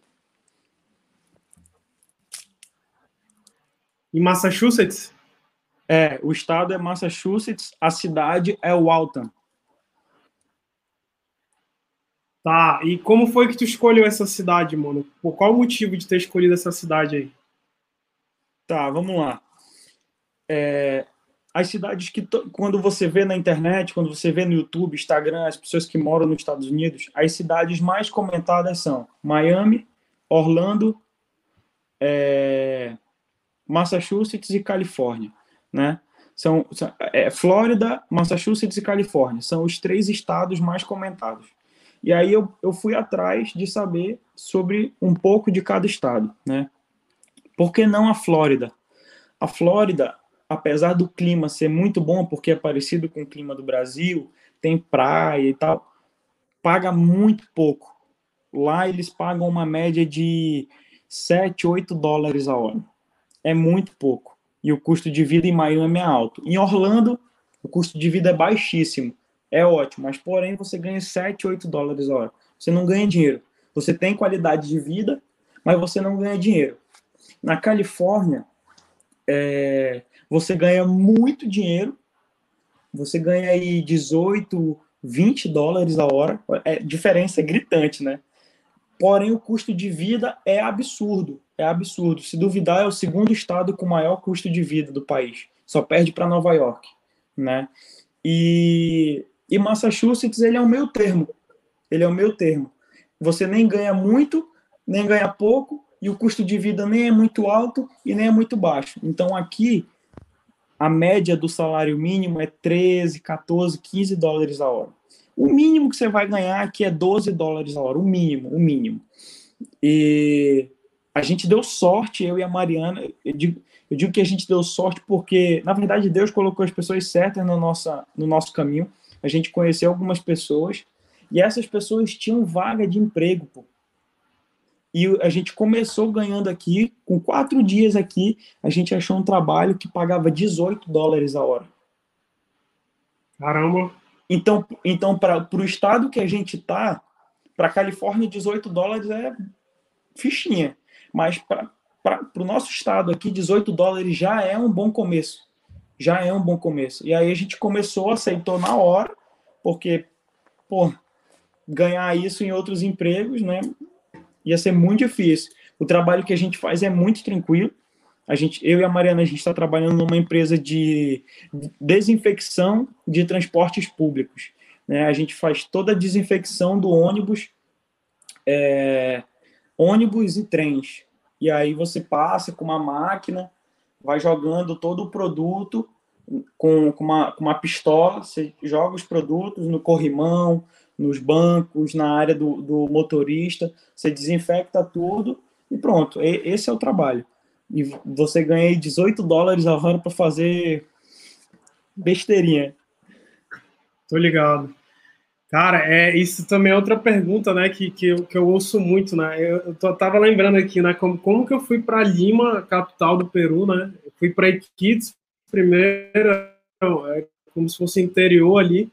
Em Massachusetts? É, o estado é Massachusetts, a cidade é Walton. Tá, e como foi que tu escolheu essa cidade, mano? Por qual o motivo de ter escolhido essa cidade aí? Tá, vamos lá. É, as cidades que, quando você vê na internet, quando você vê no YouTube, Instagram, as pessoas que moram nos Estados Unidos, as cidades mais comentadas são Miami, Orlando, é, Massachusetts e Califórnia, né? São, são é, Flórida, Massachusetts e Califórnia são os três estados mais comentados. E aí eu, eu fui atrás de saber sobre um pouco de cada estado, né? Por que não a Flórida? A Flórida, apesar do clima ser muito bom, porque é parecido com o clima do Brasil, tem praia e tal, paga muito pouco. Lá eles pagam uma média de 7, 8 dólares a hora. É muito pouco. E o custo de vida em Miami é alto. Em Orlando, o custo de vida é baixíssimo é ótimo, mas porém você ganha 7, 8 dólares a hora. Você não ganha dinheiro. Você tem qualidade de vida, mas você não ganha dinheiro. Na Califórnia, é, você ganha muito dinheiro, você ganha aí 18, 20 dólares a hora. É, diferença é gritante, né? Porém, o custo de vida é absurdo. É absurdo. Se duvidar, é o segundo estado com maior custo de vida do país. Só perde para Nova York, né? E e Massachusetts, ele é o meio termo. Ele é o meio termo. Você nem ganha muito, nem ganha pouco, e o custo de vida nem é muito alto e nem é muito baixo. Então aqui, a média do salário mínimo é 13, 14, 15 dólares a hora. O mínimo que você vai ganhar aqui é 12 dólares a hora, o mínimo, o mínimo. E a gente deu sorte, eu e a Mariana, eu digo, eu digo que a gente deu sorte porque, na verdade, Deus colocou as pessoas certas no, nossa, no nosso caminho a gente conheceu algumas pessoas e essas pessoas tinham vaga de emprego, pô. E a gente começou ganhando aqui, com quatro dias aqui, a gente achou um trabalho que pagava 18 dólares a hora. Caramba! Então, então para o estado que a gente tá, para Califórnia, 18 dólares é fichinha. Mas para o nosso estado aqui, 18 dólares já é um bom começo. Já é um bom começo. E aí a gente começou, aceitou na hora, porque, pô, ganhar isso em outros empregos, né? Ia ser muito difícil. O trabalho que a gente faz é muito tranquilo. A gente, eu e a Mariana, a gente está trabalhando numa empresa de desinfecção de transportes públicos. Né? A gente faz toda a desinfecção do ônibus, é, ônibus e trens. E aí você passa com uma máquina, vai jogando todo o produto com, com, uma, com uma pistola, você joga os produtos no corrimão, nos bancos, na área do, do motorista, você desinfecta tudo e pronto. E, esse é o trabalho. E você ganha 18 dólares a hora para fazer besteirinha. Tô ligado. Cara, é, isso também é outra pergunta, né, que, que, eu, que eu ouço muito, né, eu, eu tô, tava lembrando aqui, né, como, como que eu fui para Lima, capital do Peru, né, eu fui para Iquitos primeiro, é, como se fosse interior ali,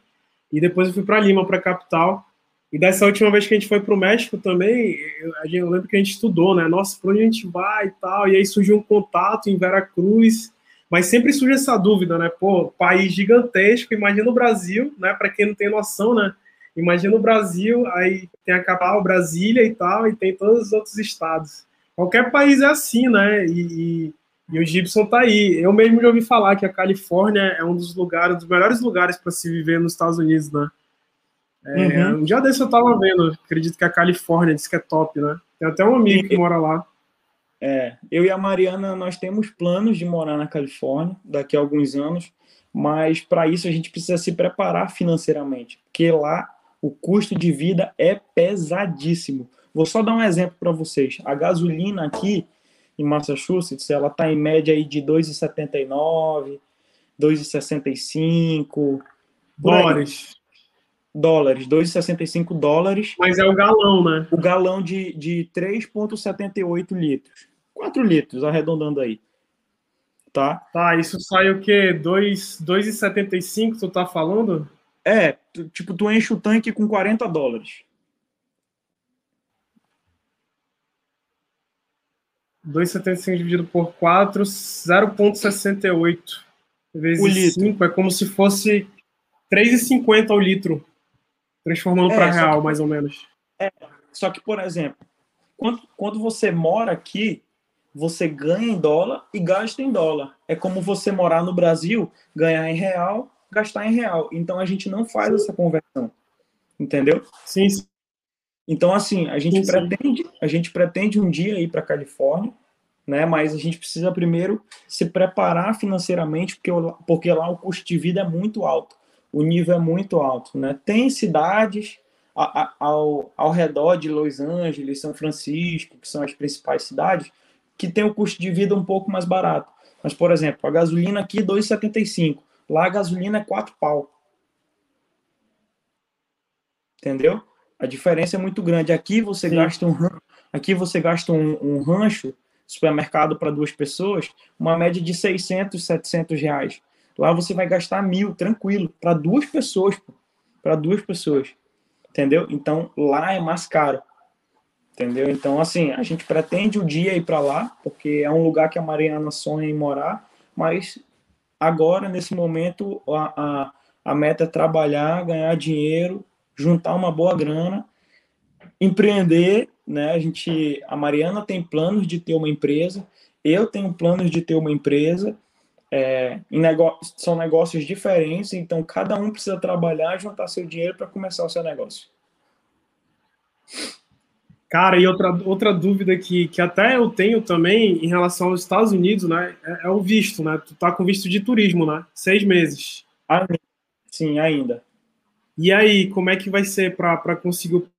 e depois eu fui para Lima, para capital, e dessa última vez que a gente foi para o México também, eu, eu, lembro que a gente estudou, né, nossa, para onde a gente vai e tal, e aí surgiu um contato em Veracruz, mas sempre surge essa dúvida, né, pô, país gigantesco, imagina o Brasil, né, para quem não tem noção, né, Imagina o Brasil, aí tem a capital, Brasília e tal, e tem todos os outros estados. Qualquer país é assim, né? E, e, e o Gibson tá aí. Eu mesmo já ouvi falar que a Califórnia é um dos lugares, dos melhores lugares para se viver nos Estados Unidos, né? É, uhum. Um dia desse eu tava vendo, acredito que a Califórnia diz que é top, né? Tem até um amigo que mora lá. É, eu e a Mariana, nós temos planos de morar na Califórnia daqui a alguns anos, mas para isso a gente precisa se preparar financeiramente, porque lá o custo de vida é pesadíssimo. Vou só dar um exemplo para vocês. A gasolina aqui em Massachusetts, ela está em média aí de 2,79, 2,65 dólares. Dólares, 2,65 dólares. Mas é o galão, né? O galão de, de 3,78 litros. 4 litros, arredondando aí. Tá? Tá, isso sai o quê? 2,75 tu tá falando? É, tu, tipo, tu enche o tanque com 40 dólares. 2,75 dividido por 4, 0,68 vezes 5 é como se fosse 3,50 o litro, transformando é, para real, que, mais ou menos. É, só que, por exemplo, quando, quando você mora aqui, você ganha em dólar e gasta em dólar. É como você morar no Brasil, ganhar em real gastar em real. Então a gente não faz essa conversão. Entendeu? Sim. sim. Então assim, a gente sim, pretende, sim. a gente pretende um dia ir para Califórnia, né? Mas a gente precisa primeiro se preparar financeiramente, porque, porque lá o custo de vida é muito alto, o nível é muito alto, né? Tem cidades ao, ao redor de Los Angeles, São Francisco, que são as principais cidades, que tem o custo de vida um pouco mais barato. Mas, por exemplo, a gasolina aqui 2,75. Lá a gasolina é quatro pau. Entendeu? A diferença é muito grande. Aqui você Sim. gasta um aqui você gasta um, um rancho supermercado para duas pessoas, uma média de 600, 700 reais. Lá você vai gastar mil, tranquilo, para duas pessoas, para duas pessoas, entendeu? Então lá é mais caro, entendeu? Então assim a gente pretende o um dia ir para lá, porque é um lugar que a Mariana sonha em morar, mas Agora, nesse momento, a, a, a meta é trabalhar, ganhar dinheiro, juntar uma boa grana, empreender, né? A gente, a Mariana tem planos de ter uma empresa, eu tenho planos de ter uma empresa. É, negócio, são negócios diferentes, então cada um precisa trabalhar, juntar seu dinheiro para começar o seu negócio. Cara, e outra, outra dúvida que, que até eu tenho também em relação aos Estados Unidos, né? É, é o visto, né? Tu tá com visto de turismo, né? Seis meses. Sim, ainda. E aí, como é que vai ser para conseguir o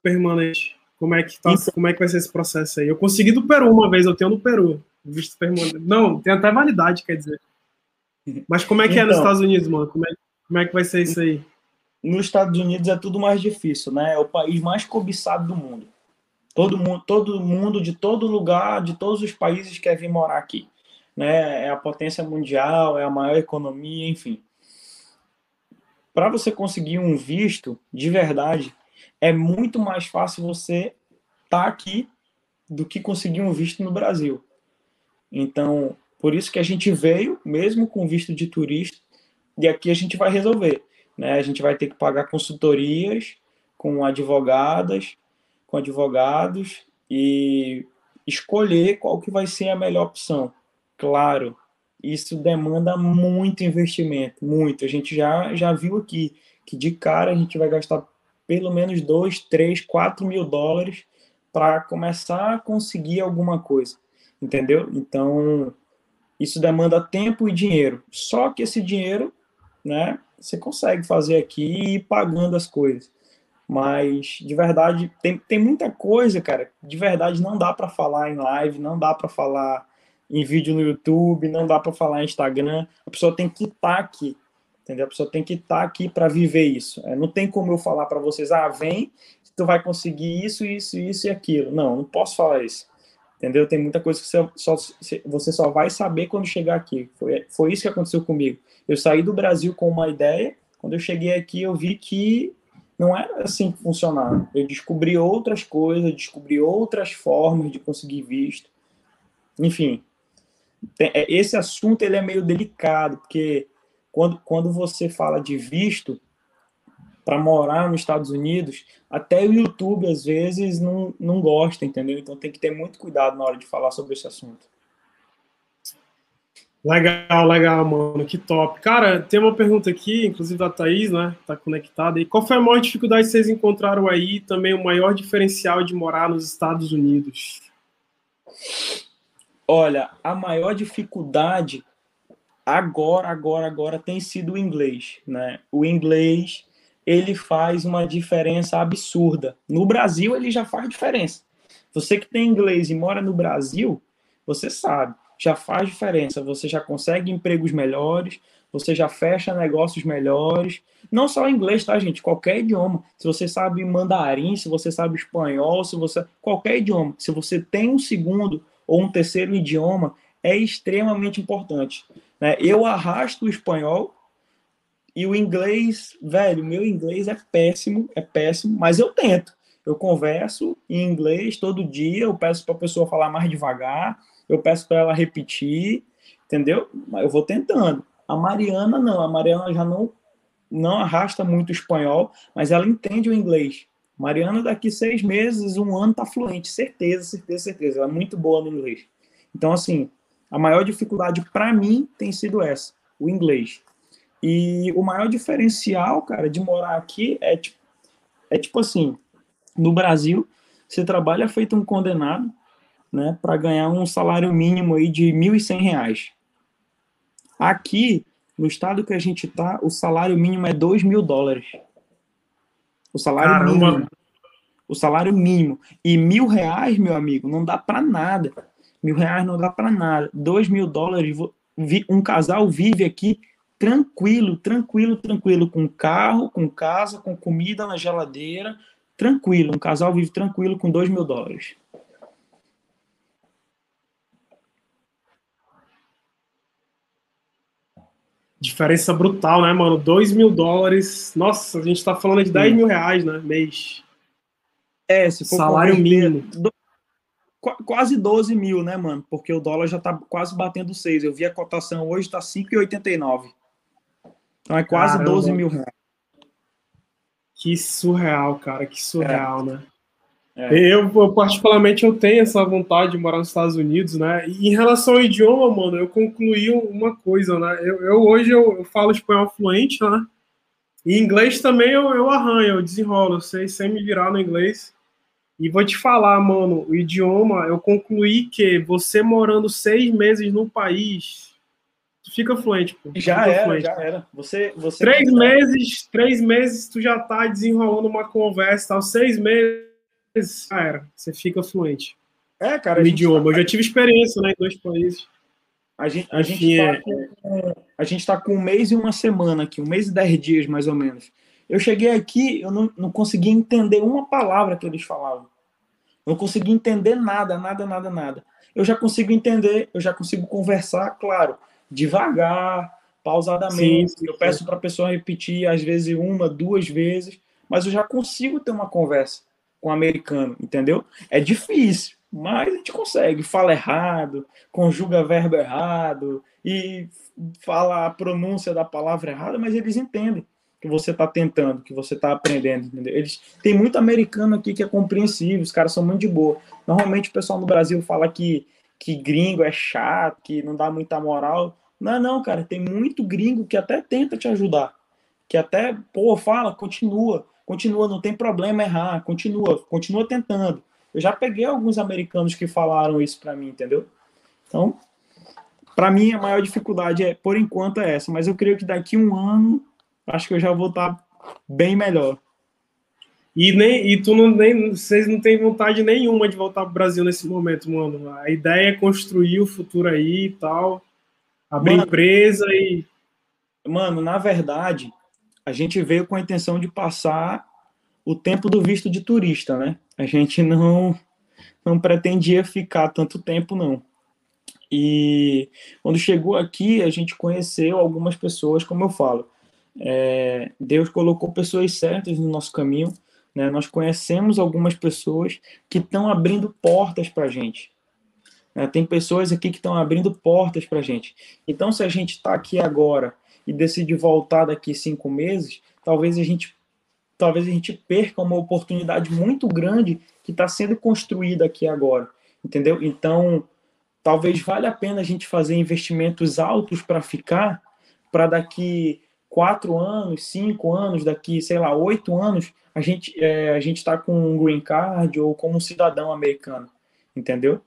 permanente? Como é, que tá, como é que vai ser esse processo aí? Eu consegui do Peru uma vez, eu tenho no Peru. Visto permanente. Não, tem até validade, quer dizer. Mas como é que então, é nos então. Estados Unidos, mano? Como é, como é que vai ser isso aí? Nos Estados Unidos é tudo mais difícil, né? É o país mais cobiçado do mundo. Todo mundo, todo mundo de todo lugar, de todos os países quer vir morar aqui. Né? É a potência mundial, é a maior economia, enfim. Para você conseguir um visto de verdade, é muito mais fácil você estar tá aqui do que conseguir um visto no Brasil. Então, por isso que a gente veio, mesmo com visto de turista, e aqui a gente vai resolver. Né? A gente vai ter que pagar consultorias com advogadas, com advogados e escolher qual que vai ser a melhor opção. Claro, isso demanda muito investimento, muito. A gente já, já viu aqui que de cara a gente vai gastar pelo menos 2, 3, 4 mil dólares para começar a conseguir alguma coisa, entendeu? Então, isso demanda tempo e dinheiro. Só que esse dinheiro, né, você consegue fazer aqui e ir pagando as coisas. Mas, de verdade, tem, tem muita coisa, cara, de verdade não dá para falar em live, não dá para falar em vídeo no YouTube, não dá para falar em Instagram. A pessoa tem que estar aqui, entendeu? A pessoa tem que estar tá aqui para viver isso. É, não tem como eu falar para vocês, ah, vem, tu vai conseguir isso, isso, isso e aquilo. Não, não posso falar isso. Entendeu? Tem muita coisa que você só, você só vai saber quando chegar aqui. Foi, foi isso que aconteceu comigo. Eu saí do Brasil com uma ideia, quando eu cheguei aqui eu vi que não era assim que funcionava. Eu descobri outras coisas, descobri outras formas de conseguir visto. Enfim, é, esse assunto ele é meio delicado, porque quando, quando você fala de visto para morar nos Estados Unidos, até o YouTube às vezes não, não gosta, entendeu? Então tem que ter muito cuidado na hora de falar sobre esse assunto. Legal, legal, mano. Que top. Cara, tem uma pergunta aqui, inclusive da Thaís, né? Tá conectada. E qual foi a maior dificuldade que vocês encontraram aí? Também o maior diferencial de morar nos Estados Unidos? Olha, a maior dificuldade agora, agora, agora tem sido o inglês, né? O inglês, ele faz uma diferença absurda. No Brasil, ele já faz diferença. Você que tem inglês e mora no Brasil, você sabe, já faz diferença. Você já consegue empregos melhores, você já fecha negócios melhores. Não só inglês, tá, gente? Qualquer idioma. Se você sabe mandarim, se você sabe espanhol, se você. Qualquer idioma. Se você tem um segundo ou um terceiro idioma é extremamente importante. Né? Eu arrasto o espanhol e o inglês, velho, meu inglês é péssimo, é péssimo, mas eu tento. Eu converso em inglês todo dia, eu peço para a pessoa falar mais devagar, eu peço para ela repetir, entendeu? Eu vou tentando. A Mariana não, a Mariana já não não arrasta muito o espanhol, mas ela entende o inglês. Mariana, daqui seis meses, um ano, tá fluente, certeza, certeza, certeza. Ela é muito boa no inglês. Então, assim, a maior dificuldade para mim tem sido essa, o inglês. E o maior diferencial, cara, de morar aqui é tipo, é tipo assim, no Brasil, você trabalha feito um condenado, né, para ganhar um salário mínimo aí de R$ 1.100. Aqui, no estado que a gente tá, o salário mínimo é dois mil dólares. O salário Caramba. mínimo. O salário mínimo. E mil reais, meu amigo, não dá para nada. Mil reais não dá para nada. Dois mil dólares, um casal vive aqui tranquilo, tranquilo, tranquilo, com carro, com casa, com comida na geladeira, tranquilo. Um casal vive tranquilo com dois mil dólares. Diferença brutal, né, mano? 2 mil dólares. Nossa, a gente tá falando de 10 mil reais, né? Mês. É, se for salário mínimo. Quase 12 mil, né, mano? Porque o dólar já tá quase batendo 6. Eu vi a cotação hoje, tá 5,89. Então é quase Caramba. 12 mil reais. Que surreal, cara. Que surreal, é. né? É. Eu, eu, particularmente, eu tenho essa vontade de morar nos Estados Unidos, né? E em relação ao idioma, mano, eu concluí uma coisa, né? Eu, eu hoje eu, eu, falo espanhol fluente, né? E inglês também eu, eu arranho, eu desenrolo, eu sei, sem me virar no inglês. E vou te falar, mano, o idioma, eu concluí que você morando seis meses no país, tu fica fluente, pô. Já era, fluente. já era. Você, você três meses, três meses tu já tá desenrolando uma conversa, tal. Seis meses ah, era. Você fica fluente. É, cara. No idioma. Tá... Eu já tive experiência né, em dois países. A gente, a, gente tá é... com, a gente tá com um mês e uma semana aqui, um mês e dez dias, mais ou menos. Eu cheguei aqui, eu não, não consegui entender uma palavra que eles falavam. Não consegui entender nada, nada, nada, nada. Eu já consigo entender, eu já consigo conversar, claro, devagar, pausadamente. Sim, sim, eu peço para a pessoa repetir, às vezes, uma, duas vezes, mas eu já consigo ter uma conversa com o americano, entendeu? É difícil, mas a gente consegue. Fala errado, conjuga verbo errado e fala a pronúncia da palavra errada, mas eles entendem que você está tentando, que você está aprendendo, entendeu? Eles tem muito americano aqui que é compreensível, os caras são muito de boa. Normalmente o pessoal no Brasil fala que que gringo é chato, que não dá muita moral. Não, não, cara, tem muito gringo que até tenta te ajudar, que até, pô, fala, continua, continua, não tem problema errar, continua, continua tentando. Eu já peguei alguns americanos que falaram isso para mim, entendeu? Então, para mim a maior dificuldade é, por enquanto, é essa, mas eu creio que daqui um ano acho que eu já vou estar tá bem melhor. E, nem, e tu não, nem, vocês não têm vontade nenhuma de voltar pro Brasil nesse momento, mano. A ideia é construir o futuro aí e tal, abrir mano, empresa e. Mano, na verdade, a gente veio com a intenção de passar o tempo do visto de turista, né? A gente não, não pretendia ficar tanto tempo, não. E quando chegou aqui, a gente conheceu algumas pessoas, como eu falo. É, Deus colocou pessoas certas no nosso caminho né? Nós conhecemos algumas pessoas que estão abrindo portas para a gente. Né? Tem pessoas aqui que estão abrindo portas para a gente. Então, se a gente está aqui agora e decide voltar daqui cinco meses, talvez a gente talvez a gente perca uma oportunidade muito grande que está sendo construída aqui agora, entendeu? Então, talvez valha a pena a gente fazer investimentos altos para ficar, para daqui quatro anos, cinco anos, daqui, sei lá, oito anos, a gente é, a gente está com um green card ou como um cidadão americano, entendeu?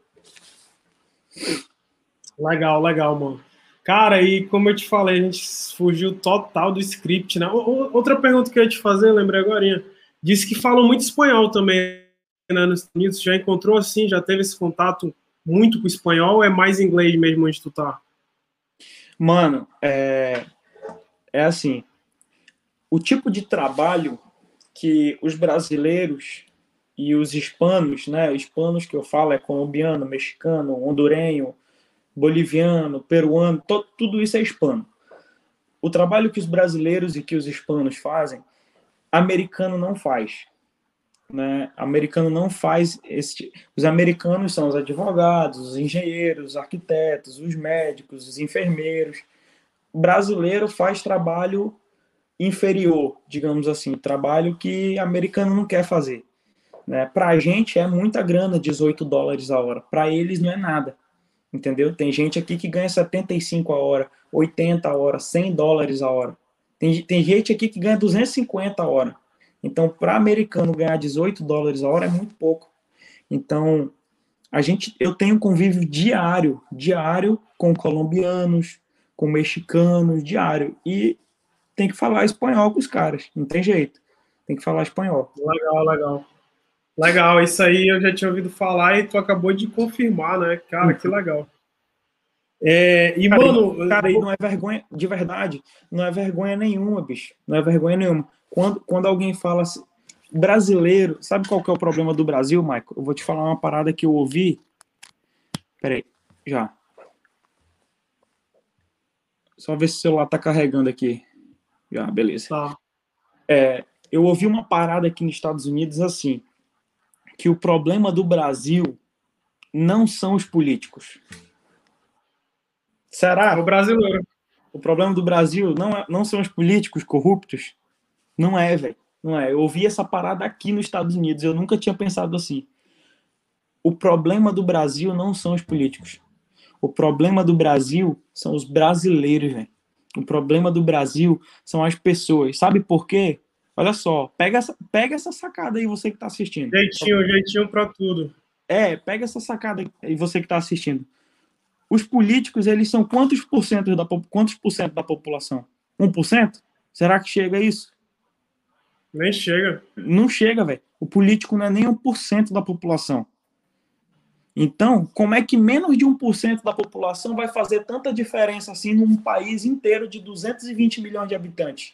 Legal, legal, mano. Cara, e como eu te falei, a gente fugiu total do script, né? Outra pergunta que eu ia te fazer, lembrei agora. Disse que falam muito espanhol também né, nos Estados Unidos. Já encontrou assim, já teve esse contato muito com o espanhol ou é mais inglês mesmo onde tu tá? Mano, é, é assim, o tipo de trabalho que os brasileiros e os hispanos, né, hispanos que eu falo é colombiano, mexicano, hondurenho, boliviano, peruano, to, tudo isso é hispano. O trabalho que os brasileiros e que os hispanos fazem, americano não faz. Né? Americano não faz esse. Os americanos são os advogados, os engenheiros, os arquitetos, os médicos, os enfermeiros. Brasileiro faz trabalho inferior, digamos assim, trabalho que americano não quer fazer. Né? Para a gente é muita grana, 18 dólares a hora. Para eles não é nada, entendeu? Tem gente aqui que ganha 75 a hora, 80 a hora, 100 dólares a hora. Tem, tem gente aqui que ganha 250 a hora. Então, para americano ganhar 18 dólares a hora é muito pouco. Então, a gente, eu tenho convívio diário, diário com colombianos, com mexicanos, diário. E tem que falar espanhol com os caras, não tem jeito. Tem que falar espanhol. Legal, legal. Legal, isso aí eu já tinha ouvido falar e tu acabou de confirmar, né? Cara, que legal. É, e, cara, mano. Cara, não é vergonha, de verdade, não é vergonha nenhuma, bicho. Não é vergonha nenhuma. Quando, quando alguém fala assim, brasileiro, sabe qual que é o problema do Brasil, Michael? Eu vou te falar uma parada que eu ouvi. Peraí, já. Só ver se o celular tá carregando aqui. Já, beleza. Tá. É, eu ouvi uma parada aqui nos Estados Unidos assim, que o problema do Brasil não são os políticos. Será? É o brasileiro. O problema do Brasil não, é, não são os políticos corruptos? Não é, velho. Não é. Eu ouvi essa parada aqui nos Estados Unidos. Eu nunca tinha pensado assim. O problema do Brasil não são os políticos. O problema do Brasil são os brasileiros, velho. O problema do Brasil são as pessoas. Sabe por quê? Olha só, pega essa, pega essa sacada aí, você que está assistindo. Jeitinho, jeitinho para tudo. É, pega essa sacada aí, você que está assistindo. Os políticos, eles são quantos por cento da, quantos por cento da população? 1%? Será que chega a isso? Nem chega. Não chega, velho. O político não é nem 1% da população. Então, como é que menos de 1% da população vai fazer tanta diferença assim num país inteiro de 220 milhões de habitantes?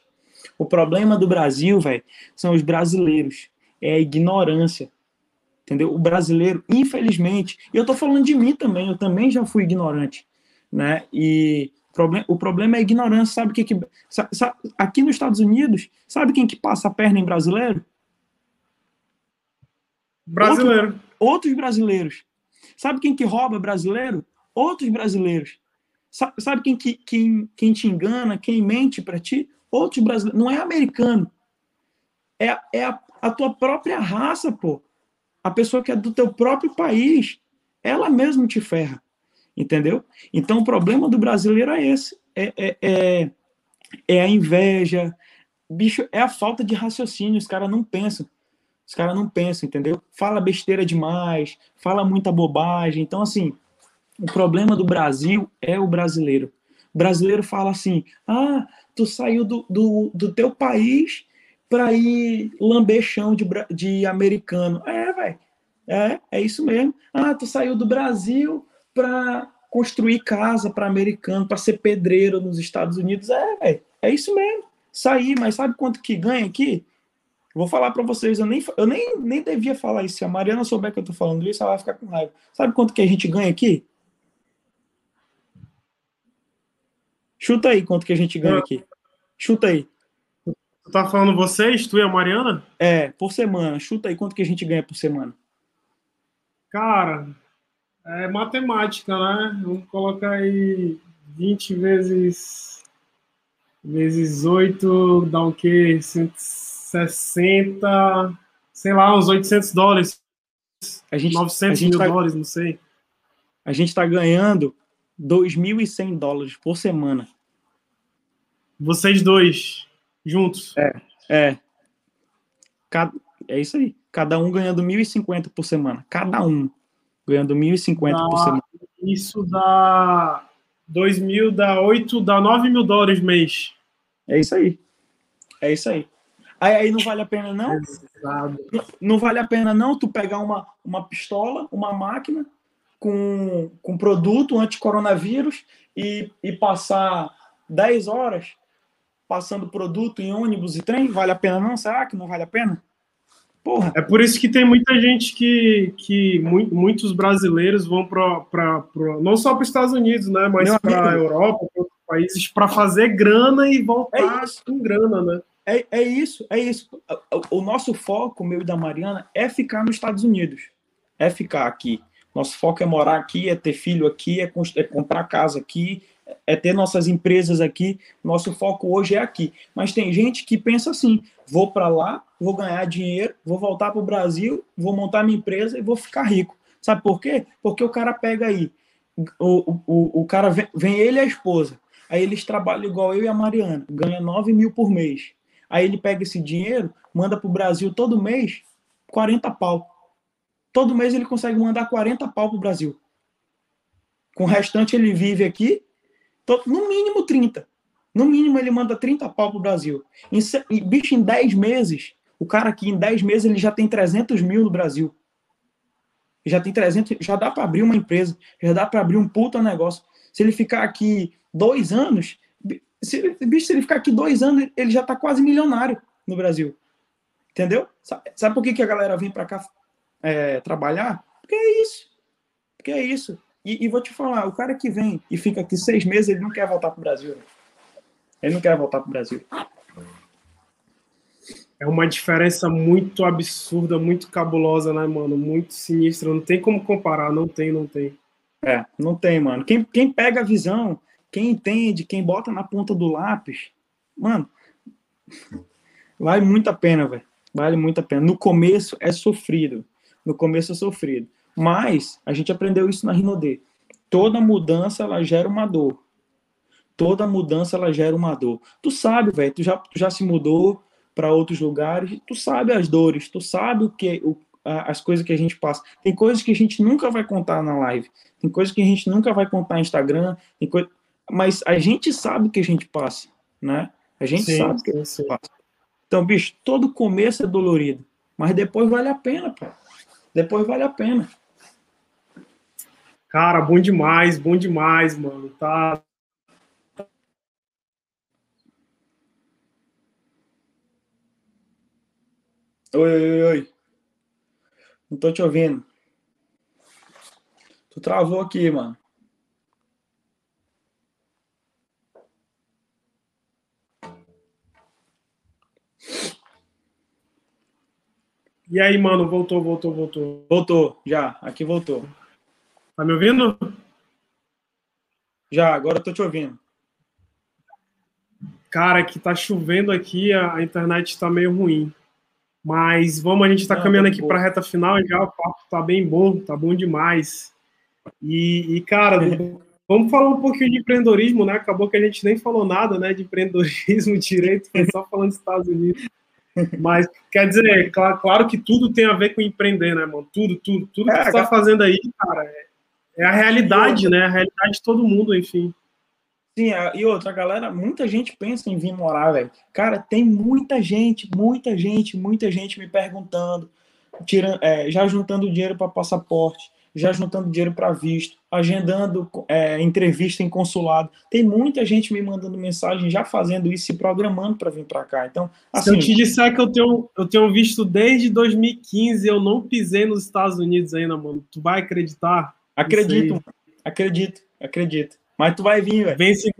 O problema do Brasil, velho, são os brasileiros. É a ignorância. Entendeu? O brasileiro, infelizmente, e eu tô falando de mim também, eu também já fui ignorante, né? E o problema é a ignorância, sabe o que que aqui nos Estados Unidos, sabe quem que passa a perna em brasileiro? Brasileiro. Outro, outros brasileiros Sabe quem que rouba brasileiro? Outros brasileiros. Sabe quem, que, quem, quem te engana, quem mente para ti? Outros brasileiros. Não é americano. É, é a, a tua própria raça, pô. A pessoa que é do teu próprio país. Ela mesmo te ferra. Entendeu? Então o problema do brasileiro é esse. É, é, é, é a inveja. Bicho, é a falta de raciocínio. Os caras não pensam. Os caras não pensam, entendeu? Fala besteira demais, fala muita bobagem. Então, assim, o problema do Brasil é o brasileiro. O brasileiro fala assim: ah, tu saiu do, do, do teu país para ir lamber chão de, de americano. É, velho. É, é isso mesmo. Ah, tu saiu do Brasil para construir casa para americano, para ser pedreiro nos Estados Unidos. É, velho. É isso mesmo. Sair, mas sabe quanto que ganha aqui? Vou falar para vocês, eu nem, eu nem, nem devia falar isso. Se a Mariana souber que eu tô falando isso, ela vai ficar com raiva. Sabe quanto que a gente ganha aqui? Chuta aí quanto que a gente ganha aqui. Chuta aí. Tu tá falando vocês, tu e a Mariana? É, por semana. Chuta aí quanto que a gente ganha por semana. Cara, é matemática, né? Vamos colocar aí 20 vezes vezes 8 dá o quê? 160, sei lá, uns 800 dólares. A gente, 900 a gente mil tá, dólares, não sei. A gente tá ganhando 2.100 dólares por semana. Vocês dois, juntos. É, é. Cada, é isso aí. Cada um ganhando 1.050 por semana. Cada um ganhando 1.050 por semana. Isso dá 2 mil, dá 8, dá 9 mil dólares mês. É isso aí. É isso aí. Aí, aí não vale a pena, não? Não, não vale a pena, não, tu pegar uma, uma pistola, uma máquina, com, com produto anti-coronavírus e, e passar 10 horas passando produto em ônibus e trem? Vale a pena não? Será que não vale a pena? Porra. É por isso que tem muita gente que, que muitos brasileiros vão para não só para os Estados Unidos, né, mas para a Europa, para outros países, para fazer grana e voltar é com grana, né? É, é isso, é isso. O, o nosso foco, meu e da Mariana, é ficar nos Estados Unidos. É ficar aqui. Nosso foco é morar aqui, é ter filho aqui, é, é comprar casa aqui, é ter nossas empresas aqui. Nosso foco hoje é aqui. Mas tem gente que pensa assim: vou para lá, vou ganhar dinheiro, vou voltar para o Brasil, vou montar minha empresa e vou ficar rico. Sabe por quê? Porque o cara pega aí, o, o, o cara vem, vem ele e a esposa. Aí eles trabalham igual eu e a Mariana, ganha 9 mil por mês. Aí ele pega esse dinheiro, manda para o Brasil todo mês 40 pau. Todo mês ele consegue mandar 40 pau para o Brasil. Com o restante ele vive aqui, no mínimo 30. No mínimo ele manda 30 pau para o Brasil. Em, bicho, em 10 meses, o cara aqui em 10 meses ele já tem 300 mil no Brasil. Já tem 300, já dá para abrir uma empresa, já dá para abrir um puta negócio. Se ele ficar aqui dois anos, se, bicho, se ele ficar aqui dois anos, ele já está quase milionário no Brasil. Entendeu? Sabe, sabe por que, que a galera vem para cá é, trabalhar, porque é isso. Porque é isso. E, e, vou te falar, o cara que vem e fica aqui seis meses, ele não quer voltar para o Brasil. Né? Ele não quer voltar para o Brasil. É uma diferença muito absurda, muito cabulosa, né, mano? Muito sinistra. Não tem como comparar, não tem, não tem. É, não tem, mano. Quem, quem pega a visão, quem entende, quem bota na ponta do lápis, mano, vale muito a pena, velho. Vale muito a pena. No começo é sofrido. No começo é sofrido. Mas a gente aprendeu isso na Rinodê. Toda mudança ela gera uma dor. Toda mudança ela gera uma dor. Tu sabe, velho, tu já, tu já se mudou para outros lugares, tu sabe as dores, tu sabe o que o, as coisas que a gente passa. Tem coisas que a gente nunca vai contar na live, tem coisas que a gente nunca vai contar no Instagram, tem coisa... mas a gente sabe que a gente passa, né? A gente sim, sabe que a gente passa. Então, bicho, todo começo é dolorido, mas depois vale a pena, pô. Depois vale a pena. Cara, bom demais, bom demais, mano. Tá. Oi, oi, oi. Não tô te ouvindo. Tu travou aqui, mano. E aí, mano, voltou, voltou, voltou. Voltou, já, aqui voltou. Tá me ouvindo? Já, agora eu tô te ouvindo. Cara, que tá chovendo aqui, a, a internet tá meio ruim. Mas vamos, a gente tá Não, caminhando tá aqui para a reta final já, o papo tá bem bom, tá bom demais. E, e cara, vamos falar um pouquinho de empreendedorismo, né? Acabou que a gente nem falou nada, né, de empreendedorismo [laughs] direito, foi só falando dos Estados Unidos. Mas, quer dizer, claro, claro, que tudo tem a ver com empreender, né, mano? Tudo, tudo, tudo que é, você tá fazendo aí, cara, é, é a realidade, né? A realidade de todo mundo, enfim. Sim, e outra, galera, muita gente pensa em vir morar, velho. Cara, tem muita gente, muita gente, muita gente me perguntando, tirando, é, já juntando dinheiro para passaporte, já juntando dinheiro para visto, agendando é, entrevista em consulado. Tem muita gente me mandando mensagem, já fazendo isso, se programando para vir para cá. Então, assim, se eu te disser que eu tenho, eu tenho visto desde 2015, eu não pisei nos Estados Unidos ainda, mano. Tu vai acreditar? Acredito, acredito, acredito. Mas tu vai vir, velho. Vence,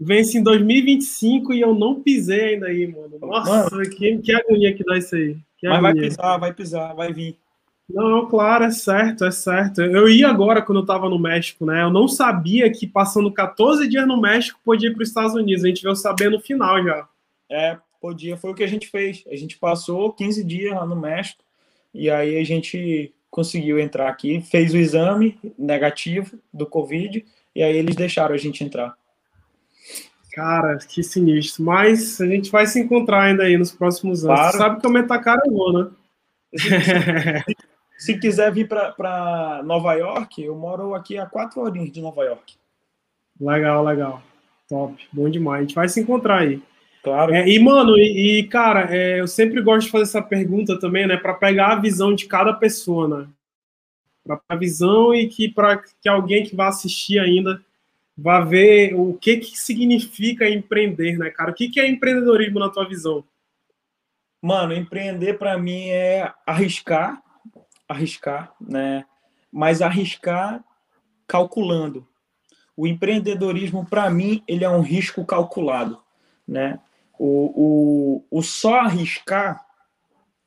vence em 2025 e eu não pisei ainda aí, mano. Nossa, mano, que, que agonia que dá isso aí. Que mas vai pisar, vai pisar, vai vir. Não, claro, é certo, é certo. Eu ia agora quando eu tava no México, né? Eu não sabia que passando 14 dias no México podia ir para os Estados Unidos. A gente veio saber no final já. É, podia. Foi o que a gente fez. A gente passou 15 dias lá no México e aí a gente conseguiu entrar aqui, fez o exame negativo do Covid e aí eles deixaram a gente entrar. Cara, que sinistro. Mas a gente vai se encontrar ainda aí nos próximos anos. Claro. Você sabe que eu meto a cara eu vou, né? [laughs] Se quiser vir para Nova York, eu moro aqui a quatro horinhas de Nova York. Legal, legal. Top. Bom demais. A gente vai se encontrar aí. Claro. É, e, mano, e, e cara, é, eu sempre gosto de fazer essa pergunta também, né? Para pegar a visão de cada pessoa, né? para a visão e que para que alguém que vai assistir ainda vá ver o que que significa empreender, né, cara? O que que é empreendedorismo na tua visão? Mano, empreender para mim é arriscar, arriscar, né? Mas arriscar calculando. O empreendedorismo para mim ele é um risco calculado, né? O, o, o só arriscar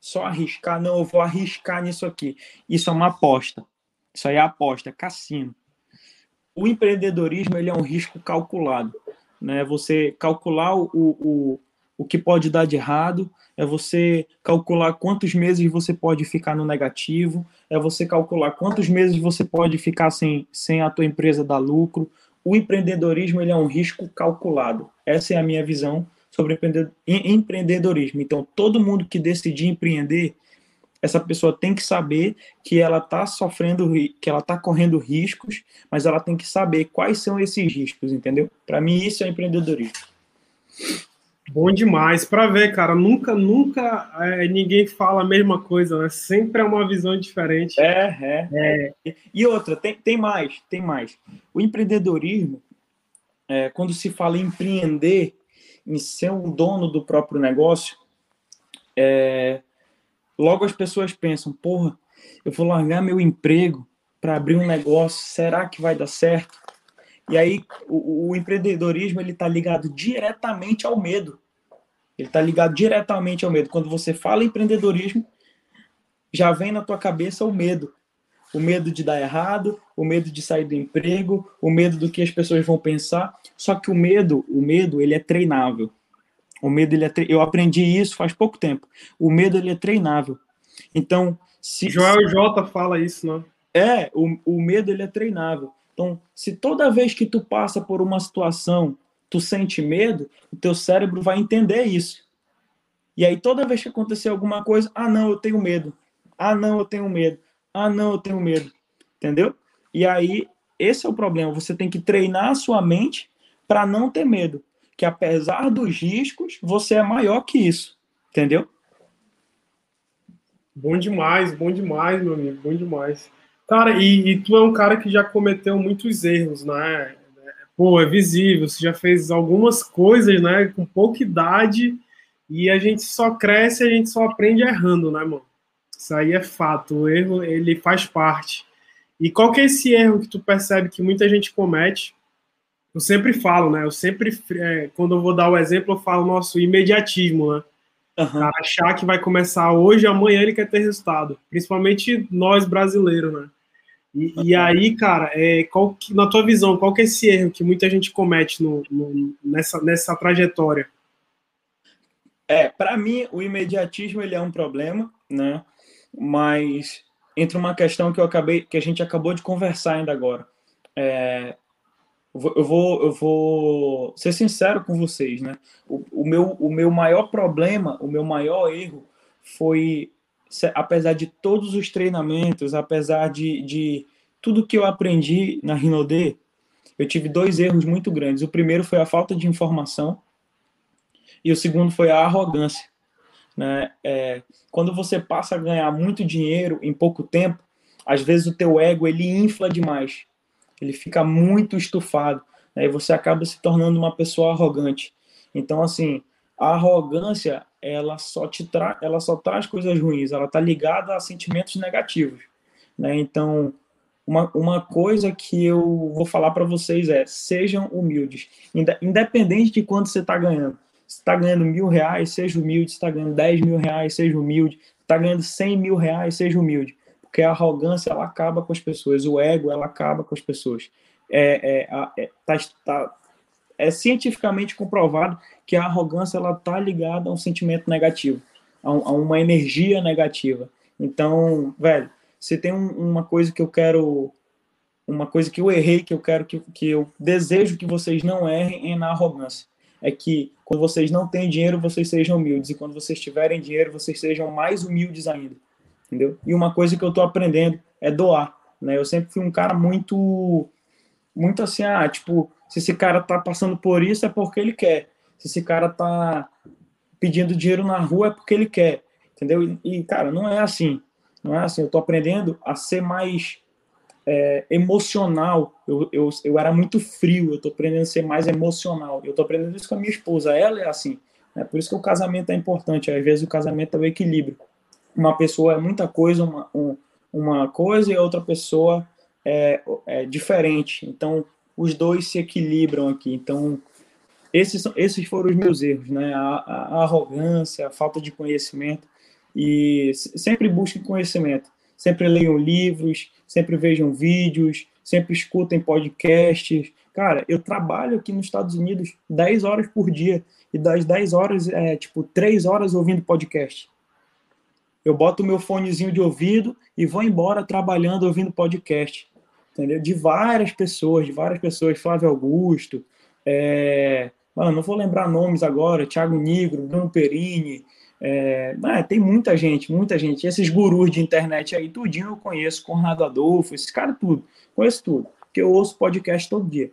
só arriscar, não, eu vou arriscar nisso aqui. Isso é uma aposta. Isso aí é aposta, é cassino. O empreendedorismo ele é um risco calculado. Né? Você calcular o, o, o que pode dar de errado, é você calcular quantos meses você pode ficar no negativo, é você calcular quantos meses você pode ficar sem, sem a tua empresa dar lucro. O empreendedorismo ele é um risco calculado. Essa é a minha visão sobre empreendedorismo. Então, todo mundo que decidir empreender, essa pessoa tem que saber que ela está sofrendo, que ela está correndo riscos, mas ela tem que saber quais são esses riscos, entendeu? Para mim, isso é empreendedorismo. Bom demais para ver, cara. Nunca, nunca é, ninguém fala a mesma coisa, né? Sempre é uma visão diferente. É, é. é. E outra, tem, tem mais, tem mais. O empreendedorismo, é, quando se fala em empreender, em ser um dono do próprio negócio, é, logo as pessoas pensam, porra, eu vou largar meu emprego para abrir um negócio, será que vai dar certo? E aí o, o empreendedorismo ele está ligado diretamente ao medo. Ele está ligado diretamente ao medo. Quando você fala empreendedorismo, já vem na tua cabeça o medo o medo de dar errado, o medo de sair do emprego, o medo do que as pessoas vão pensar. Só que o medo, o medo, ele é treinável. O medo, ele é tre... eu aprendi isso faz pouco tempo. O medo, ele é treinável. Então, se Joel J fala isso, né? É, o, o medo ele é treinável. Então, se toda vez que tu passa por uma situação, tu sente medo, o teu cérebro vai entender isso. E aí toda vez que acontecer alguma coisa, ah, não, eu tenho medo. Ah, não, eu tenho medo. Ah, não, eu tenho medo. Entendeu? E aí, esse é o problema. Você tem que treinar a sua mente para não ter medo. Que apesar dos riscos, você é maior que isso. Entendeu? Bom demais, bom demais, meu amigo, bom demais. Cara, e, e tu é um cara que já cometeu muitos erros, né? Pô, é visível, você já fez algumas coisas, né, com pouca idade, e a gente só cresce, a gente só aprende errando, né, mano? Isso aí é fato. O erro, ele faz parte. E qual que é esse erro que tu percebe que muita gente comete? Eu sempre falo, né? Eu sempre, é, quando eu vou dar o exemplo, eu falo nosso imediatismo, né? Uhum. Achar que vai começar hoje, amanhã ele quer ter resultado. Principalmente nós brasileiros, né? E, e aí, cara, é, qual que, na tua visão, qual que é esse erro que muita gente comete no, no, nessa, nessa trajetória? É, para mim, o imediatismo ele é um problema, né? Mas entra uma questão que eu acabei, que a gente acabou de conversar ainda agora. É, eu vou, eu vou ser sincero com vocês, né? O, o, meu, o meu maior problema, o meu maior erro foi, apesar de todos os treinamentos, apesar de, de tudo que eu aprendi na Rinode, eu tive dois erros muito grandes. O primeiro foi a falta de informação e o segundo foi a arrogância. Né? É, quando você passa a ganhar muito dinheiro em pouco tempo, às vezes o teu ego ele infla demais, ele fica muito estufado, né? e você acaba se tornando uma pessoa arrogante. Então, assim, a arrogância ela só te tra ela só traz coisas ruins, ela está ligada a sentimentos negativos, né? Então, uma, uma coisa que eu vou falar para vocês é: sejam humildes, independente de quanto você está ganhando. Se está ganhando mil reais, seja humilde. Se está ganhando dez mil reais, seja humilde. Está ganhando cem mil reais, seja humilde. Porque a arrogância ela acaba com as pessoas, o ego ela acaba com as pessoas. É, é, é, tá, tá, é cientificamente comprovado que a arrogância ela tá ligada a um sentimento negativo, a, a uma energia negativa. Então, velho, se tem um, uma coisa que eu quero, uma coisa que eu errei, que eu quero que, que eu desejo que vocês não errem é na arrogância. É que quando vocês não têm dinheiro, vocês sejam humildes, e quando vocês tiverem dinheiro, vocês sejam mais humildes ainda. Entendeu? E uma coisa que eu tô aprendendo é doar, né? Eu sempre fui um cara muito muito assim, ah, tipo, se esse cara tá passando por isso é porque ele quer. Se esse cara tá pedindo dinheiro na rua é porque ele quer, entendeu? E, cara, não é assim. Não é assim. Eu tô aprendendo a ser mais é, emocional. Eu, eu, eu era muito frio, eu tô aprendendo a ser mais emocional. Eu tô aprendendo isso com a minha esposa. Ela é assim. É por isso que o casamento é importante. Às vezes o casamento é o equilíbrio. Uma pessoa é muita coisa, uma, um, uma coisa, e outra pessoa é, é diferente. Então, os dois se equilibram aqui. Então, esses, esses foram os meus erros, né? A, a, a arrogância, a falta de conhecimento. E sempre busquem conhecimento. Sempre leiam livros, sempre vejam vídeos, sempre escutem podcasts. Cara, eu trabalho aqui nos Estados Unidos 10 horas por dia. E das 10 horas, é tipo 3 horas ouvindo podcast. Eu boto o meu fonezinho de ouvido e vou embora trabalhando ouvindo podcast entendeu? De várias pessoas, de várias pessoas, Flávio Augusto, é, mano, não vou lembrar nomes agora, Thiago Nigro, Bruno Perini, é, é, tem muita gente, muita gente. Esses gurus de internet aí, tudinho eu conheço, Conrado Adolfo, esses caras tudo, conheço tudo, porque eu ouço podcast todo dia.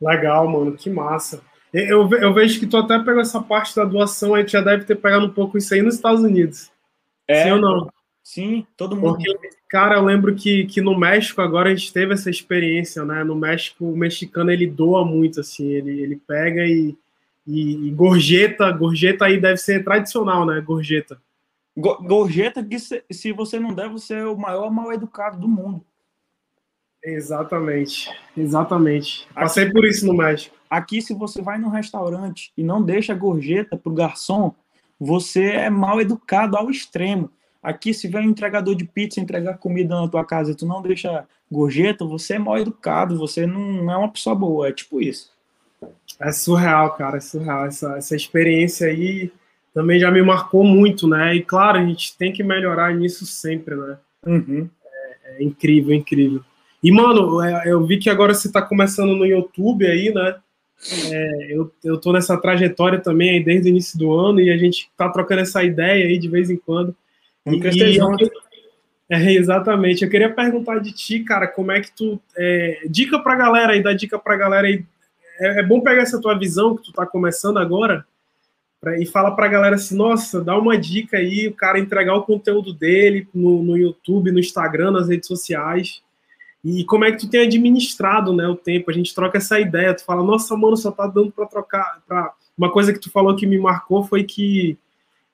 Legal, mano, que massa. Eu, eu vejo que tu até pegou essa parte da doação, aí tu já deve ter pegado um pouco isso aí nos Estados Unidos. É, Sim ou não? Sim, todo mundo. Porque, cara, eu lembro que, que no México agora a gente teve essa experiência, né? No México, o mexicano ele doa muito, assim, ele, ele pega e, e, e gorjeta, gorjeta aí deve ser tradicional, né? Gorjeta. Gorjeta que se, se você não der, você é o maior mal educado do mundo. Exatamente, exatamente. Passei aqui, por isso no México. Aqui, se você vai num restaurante e não deixa gorjeta pro garçom, você é mal educado ao extremo. Aqui, se vem um entregador de pizza entregar comida na tua casa e tu não deixa gorjeta, você é mal educado, você não é uma pessoa boa. É tipo isso. É surreal, cara, é surreal. Essa, essa experiência aí também já me marcou muito, né? E claro, a gente tem que melhorar nisso sempre, né? Uhum. É, é, incrível, incrível. E, mano, é, eu vi que agora você tá começando no YouTube aí, né? É, eu, eu tô nessa trajetória também aí desde o início do ano e a gente tá trocando essa ideia aí de vez em quando. Vamos crescer junto. É, exatamente. Eu queria perguntar de ti, cara, como é que tu. É, dica pra galera aí, dá dica pra galera aí. É, é, bom pegar essa tua visão que tu tá começando agora pra, e fala pra galera assim: nossa, dá uma dica aí, o cara entregar o conteúdo dele no, no YouTube, no Instagram, nas redes sociais. E como é que tu tem administrado né, o tempo? A gente troca essa ideia, tu fala, nossa, mano, só tá dando para trocar. Pra... Uma coisa que tu falou que me marcou foi que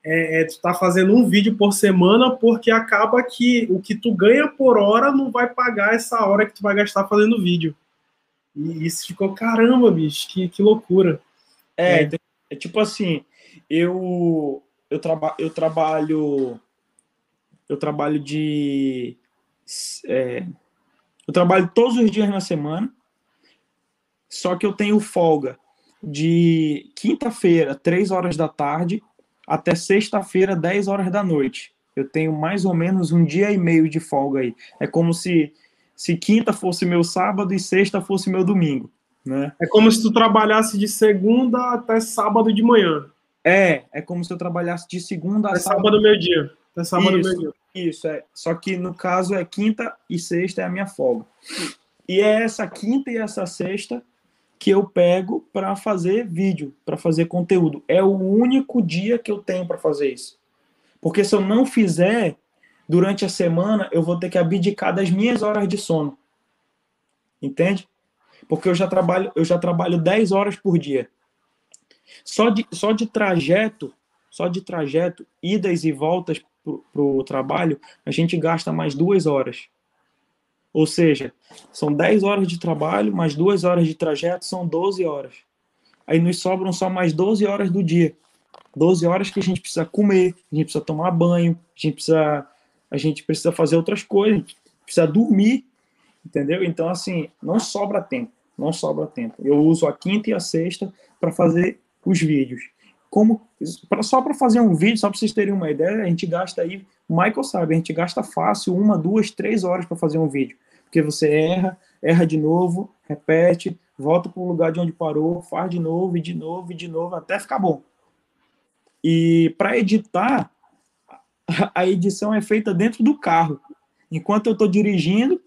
é, é, tu tá fazendo um vídeo por semana porque acaba que o que tu ganha por hora não vai pagar essa hora que tu vai gastar fazendo vídeo. E isso ficou, caramba, bicho, que, que loucura. É, é, é tipo assim, eu, eu, traba, eu trabalho eu trabalho de é, eu trabalho todos os dias na semana, só que eu tenho folga de quinta-feira, 3 horas da tarde, até sexta-feira, 10 horas da noite. Eu tenho mais ou menos um dia e meio de folga aí. É como se, se quinta fosse meu sábado e sexta fosse meu domingo. Né? É como se tu trabalhasse de segunda até sábado de manhã. É, é como se eu trabalhasse de segunda a sábado. sábado meio-dia. Até sábado meio-dia. Isso, é. Só que no caso é quinta e sexta é a minha folga. E é essa quinta e essa sexta que eu pego para fazer vídeo, para fazer conteúdo. É o único dia que eu tenho para fazer isso. Porque se eu não fizer durante a semana, eu vou ter que abdicar das minhas horas de sono. Entende? Porque eu já trabalho, eu já trabalho 10 horas por dia. Só de, só de trajeto, só de trajeto, idas e voltas para o trabalho, a gente gasta mais duas horas. Ou seja, são 10 horas de trabalho, mais duas horas de trajeto, são 12 horas. Aí nos sobram só mais 12 horas do dia. 12 horas que a gente precisa comer, a gente precisa tomar banho, a gente precisa, a gente precisa fazer outras coisas, precisa dormir, entendeu? Então, assim, não sobra tempo, não sobra tempo. Eu uso a quinta e a sexta para fazer os vídeos. Como pra, só para fazer um vídeo, só para vocês terem uma ideia, a gente gasta aí, o Michael sabe, a gente gasta fácil uma, duas, três horas para fazer um vídeo, porque você erra, erra de novo, repete, volta para o lugar de onde parou, faz de novo e de novo e de novo até ficar bom. E para editar, a edição é feita dentro do carro. Enquanto eu estou dirigindo,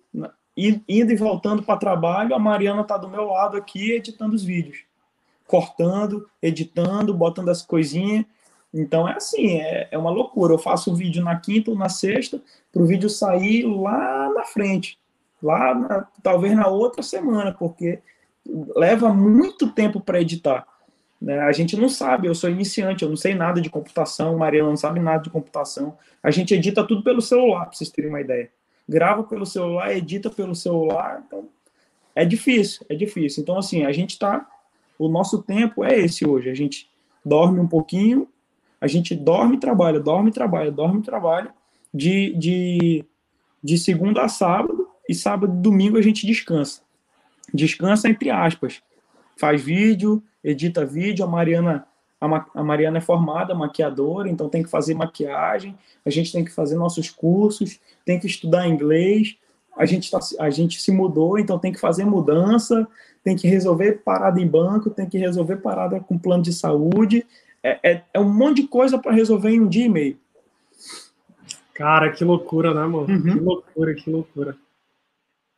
indo e voltando para trabalho, a Mariana está do meu lado aqui editando os vídeos cortando, editando, botando as coisinhas. Então é assim, é, é uma loucura. Eu faço o vídeo na quinta ou na sexta, para o vídeo sair lá na frente, lá na, talvez na outra semana, porque leva muito tempo para editar. Né? A gente não sabe, eu sou iniciante, eu não sei nada de computação, Mariana não sabe nada de computação. A gente edita tudo pelo celular, para vocês terem uma ideia. Grava pelo celular, edita pelo celular, então é difícil, é difícil. Então, assim, a gente está o nosso tempo é esse hoje. A gente dorme um pouquinho, a gente dorme e trabalha, dorme e trabalha, dorme e trabalha, de, de, de segunda a sábado, e sábado e domingo a gente descansa. Descansa entre aspas. Faz vídeo, edita vídeo, a Mariana a, Mariana é formada maquiadora, então tem que fazer maquiagem, a gente tem que fazer nossos cursos, tem que estudar inglês, a gente, tá, a gente se mudou, então tem que fazer mudança, tem que resolver parada em banco, tem que resolver parada com plano de saúde. É, é, é um monte de coisa para resolver em um dia e meio. Cara, que loucura, né, mano? Uhum. Que loucura, que loucura.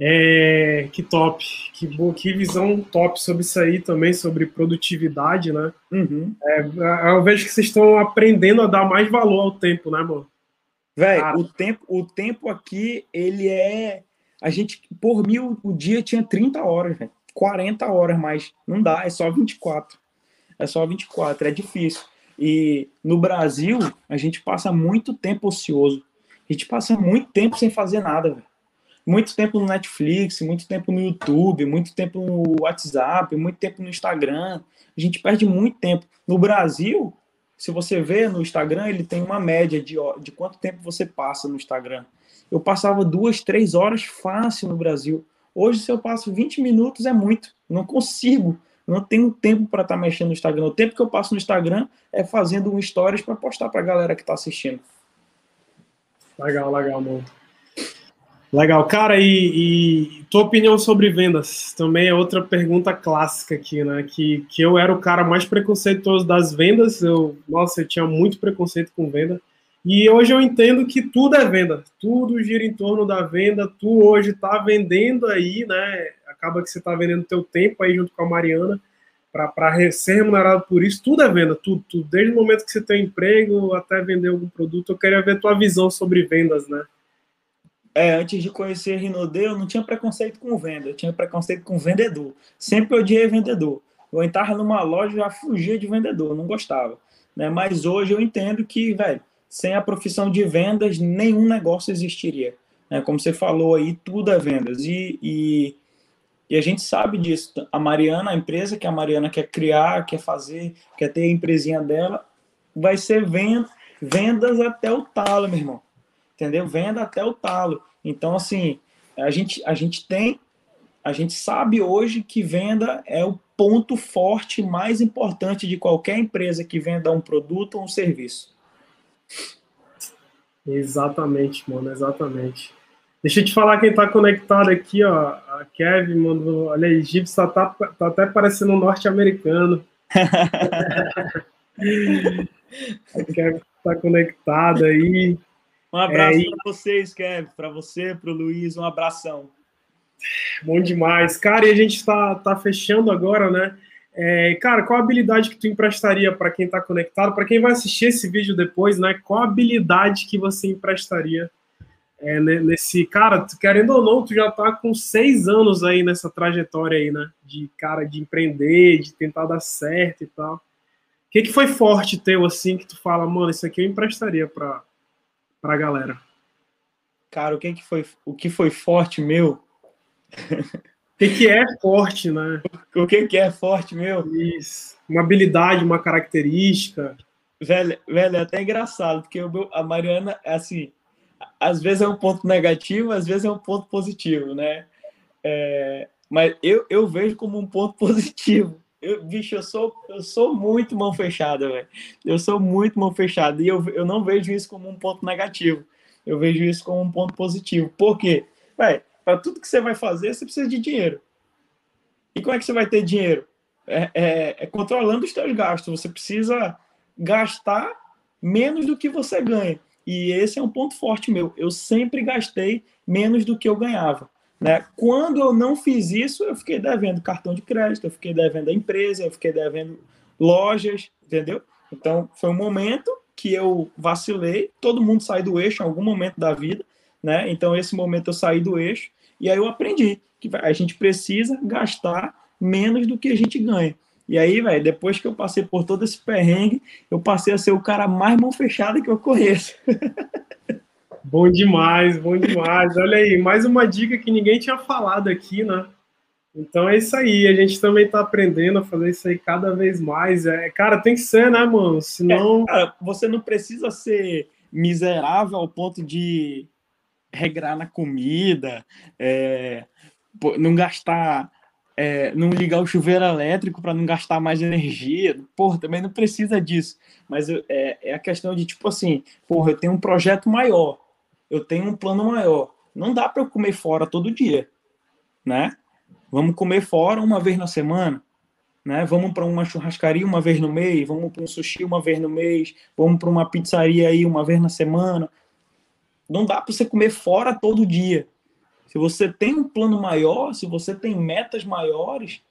É, que top, que, boa, que visão top sobre isso aí também, sobre produtividade, né? Uhum. É, eu vejo que vocês estão aprendendo a dar mais valor ao tempo, né, mano? Velho, o tempo, o tempo aqui, ele é. A gente, por mil, o dia tinha 30 horas, velho. 40 horas, mas não dá, é só 24. É só 24, é difícil. E no Brasil, a gente passa muito tempo ocioso. A gente passa muito tempo sem fazer nada, velho. Muito tempo no Netflix, muito tempo no YouTube, muito tempo no WhatsApp, muito tempo no Instagram. A gente perde muito tempo. No Brasil, se você vê no Instagram, ele tem uma média de, de quanto tempo você passa no Instagram. Eu passava duas, três horas fácil no Brasil. Hoje, se eu passo 20 minutos, é muito. Não consigo. Não tenho tempo para estar tá mexendo no Instagram. O tempo que eu passo no Instagram é fazendo um stories para postar para a galera que está assistindo. Legal, legal, mano. Legal, cara, e, e, tua opinião sobre vendas também é outra pergunta clássica aqui, né? Que, que eu era o cara mais preconceituoso das vendas, eu, nossa, eu tinha muito preconceito com venda. E hoje eu entendo que tudo é venda, tudo gira em torno da venda. Tu hoje está vendendo aí, né? Acaba que você está vendendo teu tempo aí junto com a Mariana para ser remunerado por isso. Tudo é venda, tudo, tudo. Desde o momento que você tem emprego até vender algum produto. Eu queria ver tua visão sobre vendas, né? É, antes de conhecer a Rinode, eu não tinha preconceito com venda, eu tinha preconceito com vendedor. Sempre odiei vendedor. Eu entrava numa loja e já fugia de vendedor, não gostava. Né? Mas hoje eu entendo que, velho, sem a profissão de vendas, nenhum negócio existiria. Né? Como você falou aí, tudo é vendas. E, e, e, a gente sabe disso. A Mariana, a empresa que a Mariana quer criar, quer fazer, quer ter a empresinha dela, vai ser venda, vendas até o talo, meu irmão. Entendeu? Venda até o talo. Então, assim, a gente, a gente tem, a gente sabe hoje que venda é o ponto forte mais importante de qualquer empresa que venda um produto ou um serviço. Exatamente, mano, exatamente. Deixa eu te falar quem tá conectado aqui, ó. A Kevin mandou. Olha aí, Gibbs tá, tá, tá até parecendo um norte-americano. [laughs] a Kevin tá conectada aí. Um abraço é, para vocês, Kevin, para você, para o Luiz, um abração. Bom demais. Cara, e a gente está tá fechando agora, né? É, cara, qual a habilidade que tu emprestaria para quem está conectado? Para quem vai assistir esse vídeo depois, né? Qual a habilidade que você emprestaria é, nesse. Cara, querendo ou não, tu já está com seis anos aí nessa trajetória aí, né? De cara, de empreender, de tentar dar certo e tal. O que, que foi forte teu, assim, que tu fala, mano, isso aqui eu emprestaria para para a galera? Cara, o que, que foi o que foi forte meu? O que, que é forte, né? O que, que é forte meu? Isso. Uma habilidade, uma característica. Velho, velho, é até engraçado, porque meu, a Mariana, assim, às vezes é um ponto negativo, às vezes é um ponto positivo, né? É, mas eu, eu vejo como um ponto [laughs] positivo. Eu, bicho, eu sou, eu sou muito mão fechada, velho. Eu sou muito mão fechada. E eu, eu não vejo isso como um ponto negativo. Eu vejo isso como um ponto positivo. Por quê? Para tudo que você vai fazer, você precisa de dinheiro. E como é que você vai ter dinheiro? É, é, é controlando os seus gastos. Você precisa gastar menos do que você ganha. E esse é um ponto forte meu. Eu sempre gastei menos do que eu ganhava. Né? Quando eu não fiz isso, eu fiquei devendo cartão de crédito, eu fiquei devendo a empresa, eu fiquei devendo lojas, entendeu? Então, foi um momento que eu vacilei, todo mundo sai do eixo em algum momento da vida, né? Então, esse momento eu saí do eixo e aí eu aprendi que a gente precisa gastar menos do que a gente ganha. E aí, velho, depois que eu passei por todo esse perrengue, eu passei a ser o cara mais mão fechada que eu conheço. [laughs] Bom demais, bom demais. Olha aí, mais uma dica que ninguém tinha falado aqui, né? Então é isso aí, a gente também tá aprendendo a fazer isso aí cada vez mais. É, cara, tem que ser, né, mano? Senão. É, cara, você não precisa ser miserável ao ponto de regrar na comida, é, não gastar, é, não ligar o chuveiro elétrico para não gastar mais energia. Porra, também não precisa disso. Mas é, é a questão de, tipo assim, porra, eu tenho um projeto maior eu tenho um plano maior. Não dá para eu comer fora todo dia, né? Vamos comer fora uma vez na semana, né? Vamos para uma churrascaria uma vez no mês, vamos para um sushi uma vez no mês, vamos para uma pizzaria aí uma vez na semana. Não dá para você comer fora todo dia. Se você tem um plano maior, se você tem metas maiores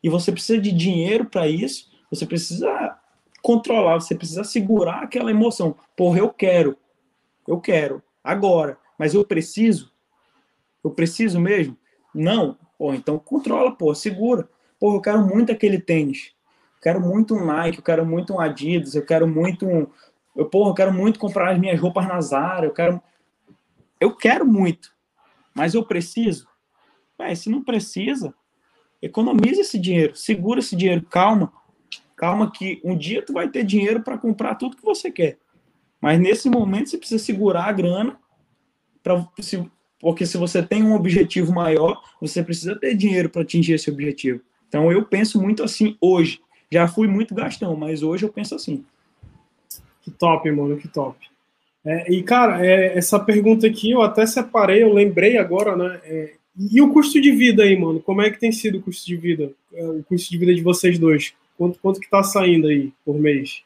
e você precisa de dinheiro para isso, você precisa controlar, você precisa segurar aquela emoção. Porra, eu quero. Eu quero agora, mas eu preciso? Eu preciso mesmo? Não. Pô, então controla, pô, segura. Pô, eu quero muito aquele tênis. Eu quero muito um Nike, eu quero muito um Adidas, eu quero muito um. Eu, porra, eu quero muito comprar as minhas roupas na Zara, eu quero. Eu quero muito, mas eu preciso? Ué, se não precisa, economize esse dinheiro, segura esse dinheiro, calma. Calma que um dia tu vai ter dinheiro para comprar tudo que você quer. Mas nesse momento você precisa segurar a grana, pra, se, porque se você tem um objetivo maior, você precisa ter dinheiro para atingir esse objetivo. Então eu penso muito assim hoje. Já fui muito gastão, mas hoje eu penso assim. Que top, mano, que top. É, e, cara, é, essa pergunta aqui eu até separei, eu lembrei agora, né? É, e o custo de vida aí, mano? Como é que tem sido o custo de vida? É, o custo de vida de vocês dois? Quanto, quanto que tá saindo aí por mês?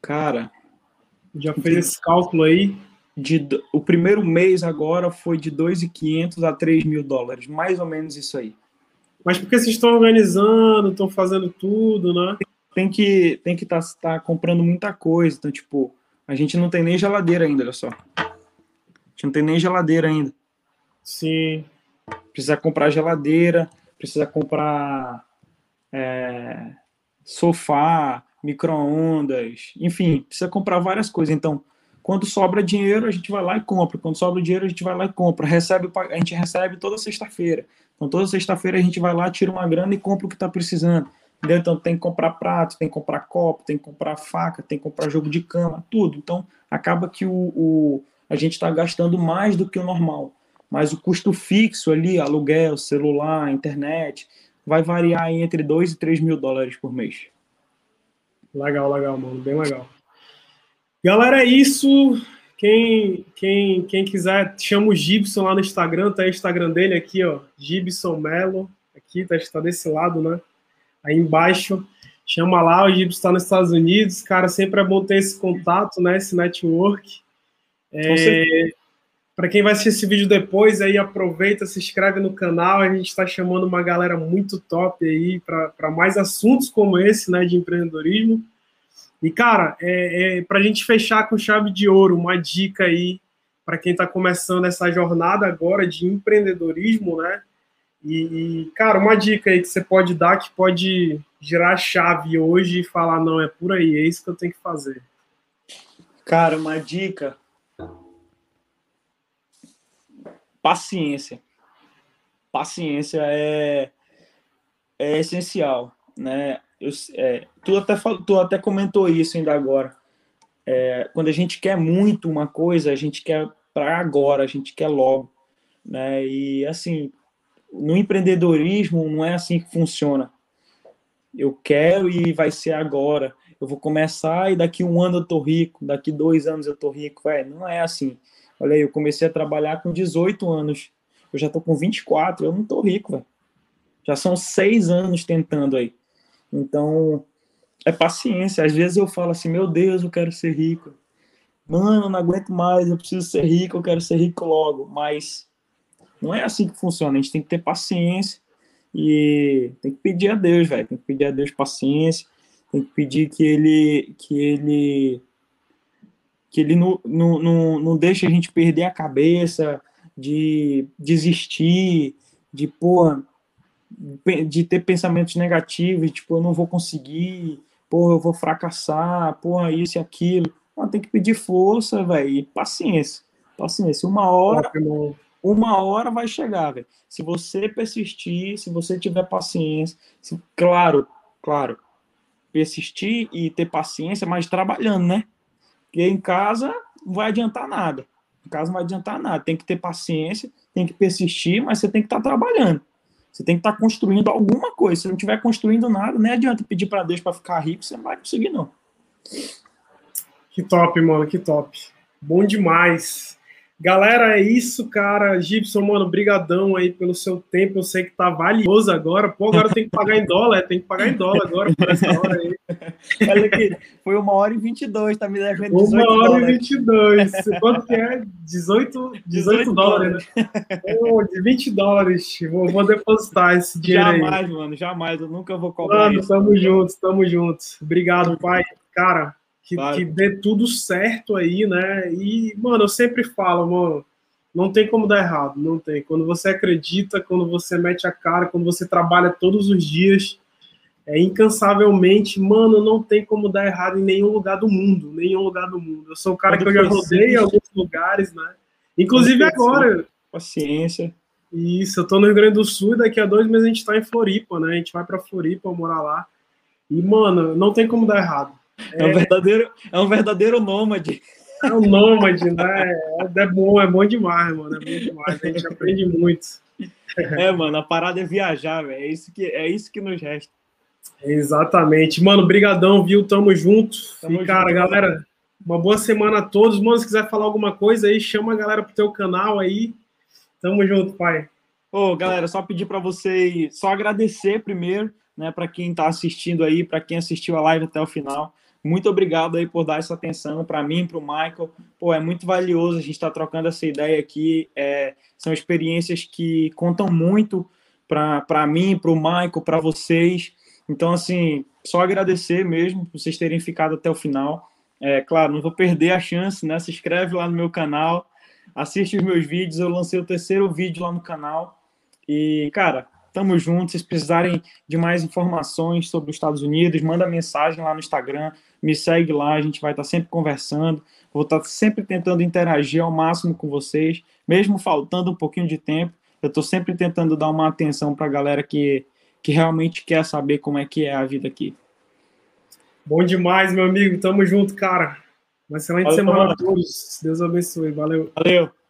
Cara, já fez esse cálculo aí? De, o primeiro mês agora foi de 2.500 a 3 mil dólares, mais ou menos isso aí. Mas porque vocês estão organizando, estão fazendo tudo, né? Tem que tem que estar tá, tá comprando muita coisa, então tipo, a gente não tem nem geladeira ainda, olha só. A gente não tem nem geladeira ainda. Sim. Precisa comprar geladeira, precisa comprar é, sofá, micro-ondas, enfim, precisa comprar várias coisas. Então, quando sobra dinheiro, a gente vai lá e compra. Quando sobra dinheiro, a gente vai lá e compra. Recebe, a gente recebe toda sexta-feira. Então, toda sexta-feira a gente vai lá, tira uma grana e compra o que está precisando. Entendeu? Então, tem que comprar prato, tem que comprar copo, tem que comprar faca, tem que comprar jogo de cama, tudo. Então, acaba que o, o a gente está gastando mais do que o normal. Mas o custo fixo ali, aluguel, celular, internet, vai variar entre 2 e 3 mil dólares por mês. Legal, legal, mano. Bem legal. Galera, é isso. Quem, quem, quem quiser, chama o Gibson lá no Instagram, tá aí o Instagram dele aqui, ó. Gibson Melo. Aqui, tá, tá desse lado, né? Aí embaixo. Chama lá, o Gibson está nos Estados Unidos. Cara, sempre é bom ter esse contato, né? Esse network. É, para quem vai assistir esse vídeo depois, aí aproveita, se inscreve no canal. A gente está chamando uma galera muito top aí para mais assuntos como esse, né? De empreendedorismo. E, cara, é, é, para a gente fechar com chave de ouro, uma dica aí para quem está começando essa jornada agora de empreendedorismo, né? E, e, cara, uma dica aí que você pode dar que pode girar a chave hoje e falar, não, é por aí, é isso que eu tenho que fazer. Cara, uma dica. Paciência. Paciência é, é essencial, né? Eu, é, tu, até, tu até comentou isso ainda agora. É, quando a gente quer muito uma coisa, a gente quer para agora, a gente quer logo, né? E assim, no empreendedorismo não é assim que funciona. Eu quero e vai ser agora. Eu vou começar e daqui um ano eu tô rico, daqui dois anos eu tô rico. Véio, não é assim. Olha aí, eu comecei a trabalhar com 18 anos. Eu já tô com 24, eu não tô rico, velho. Já são seis anos tentando aí. Então, é paciência. Às vezes eu falo assim, meu Deus, eu quero ser rico. Mano, não aguento mais, eu preciso ser rico, eu quero ser rico logo. Mas não é assim que funciona. A gente tem que ter paciência e tem que pedir a Deus, velho. Tem que pedir a Deus paciência. Tem que pedir que ele que ele que ele não, não, não, não deixe a gente perder a cabeça, de desistir, de, pô, de ter pensamentos negativos, tipo, eu não vou conseguir, porra, eu vou fracassar, porra, isso e aquilo. Não, tem que pedir força, velho, e paciência. Paciência. Uma hora, uma hora vai chegar, velho. Se você persistir, se você tiver paciência, se, claro, claro, persistir e ter paciência, mas trabalhando, né? Porque em casa não vai adiantar nada. Em casa não vai adiantar nada. Tem que ter paciência, tem que persistir, mas você tem que estar tá trabalhando. Você tem que estar tá construindo alguma coisa. Se não estiver construindo nada, nem adianta pedir para Deus para ficar rico, você não vai conseguir, não. Que top, mano, que top. Bom demais. Galera, é isso, cara. Gibson, mano, brigadão aí pelo seu tempo. Eu sei que tá valioso agora. Pô, agora tem que pagar em dólar. Tem que pagar em dólar agora por essa hora aí. [laughs] Olha aqui, foi uma hora e vinte e dois, tá me devendo 18 Uma hora dólares. e vinte e dois. Quanto que é? 18, 18, 18 dólares, né? Pô, de 20 dólares. Vou, vou depositar esse dinheiro Jamais, aí. mano, jamais. Eu nunca vou cobrar Mano, isso. tamo juntos, tamo juntos. Obrigado, pai. Cara, que, claro. que dê tudo certo aí, né? E, mano, eu sempre falo, mano, não tem como dar errado, não tem. Quando você acredita, quando você mete a cara, quando você trabalha todos os dias, é, incansavelmente, mano, não tem como dar errado em nenhum lugar do mundo, nenhum lugar do mundo. Eu sou um cara que eu já rodei em alguns lugares, né? Inclusive agora. Paciência. Isso, eu tô no Rio Grande do Sul e daqui a dois meses a gente tá em Floripa, né? A gente vai pra Floripa morar lá. E, mano, não tem como dar errado. É, um verdadeiro, é um verdadeiro nômade. É um nômade, né? É, é bom, é bom demais, mano. É bom demais. A gente aprende muito. É, mano, a parada é viajar, velho. É isso que é isso que nos resta. Exatamente. Mano, brigadão, viu? Tamo junto. Tamo e, cara, junto, galera, uma boa semana a todos. Mano, se quiser falar alguma coisa aí, chama a galera pro teu canal aí. Tamo junto, pai. Ô, galera, só pedir para vocês, só agradecer primeiro, né, para quem tá assistindo aí, para quem assistiu a live até o final. Muito obrigado aí por dar essa atenção para mim, para o Michael. Pô, é muito valioso a gente estar tá trocando essa ideia aqui. É, são experiências que contam muito para mim, para o Michael, para vocês. Então, assim, só agradecer mesmo por vocês terem ficado até o final. É, claro, não vou perder a chance, né? Se inscreve lá no meu canal, assiste os meus vídeos. Eu lancei o terceiro vídeo lá no canal. E, cara, Tamo junto. Se precisarem de mais informações sobre os Estados Unidos, manda mensagem lá no Instagram, me segue lá, a gente vai estar sempre conversando. Vou estar sempre tentando interagir ao máximo com vocês, mesmo faltando um pouquinho de tempo. Eu estou sempre tentando dar uma atenção para a galera que, que realmente quer saber como é que é a vida aqui. Bom demais, meu amigo. Tamo junto, cara. Uma excelente Valeu, semana a todos. Deus abençoe. Valeu. Valeu.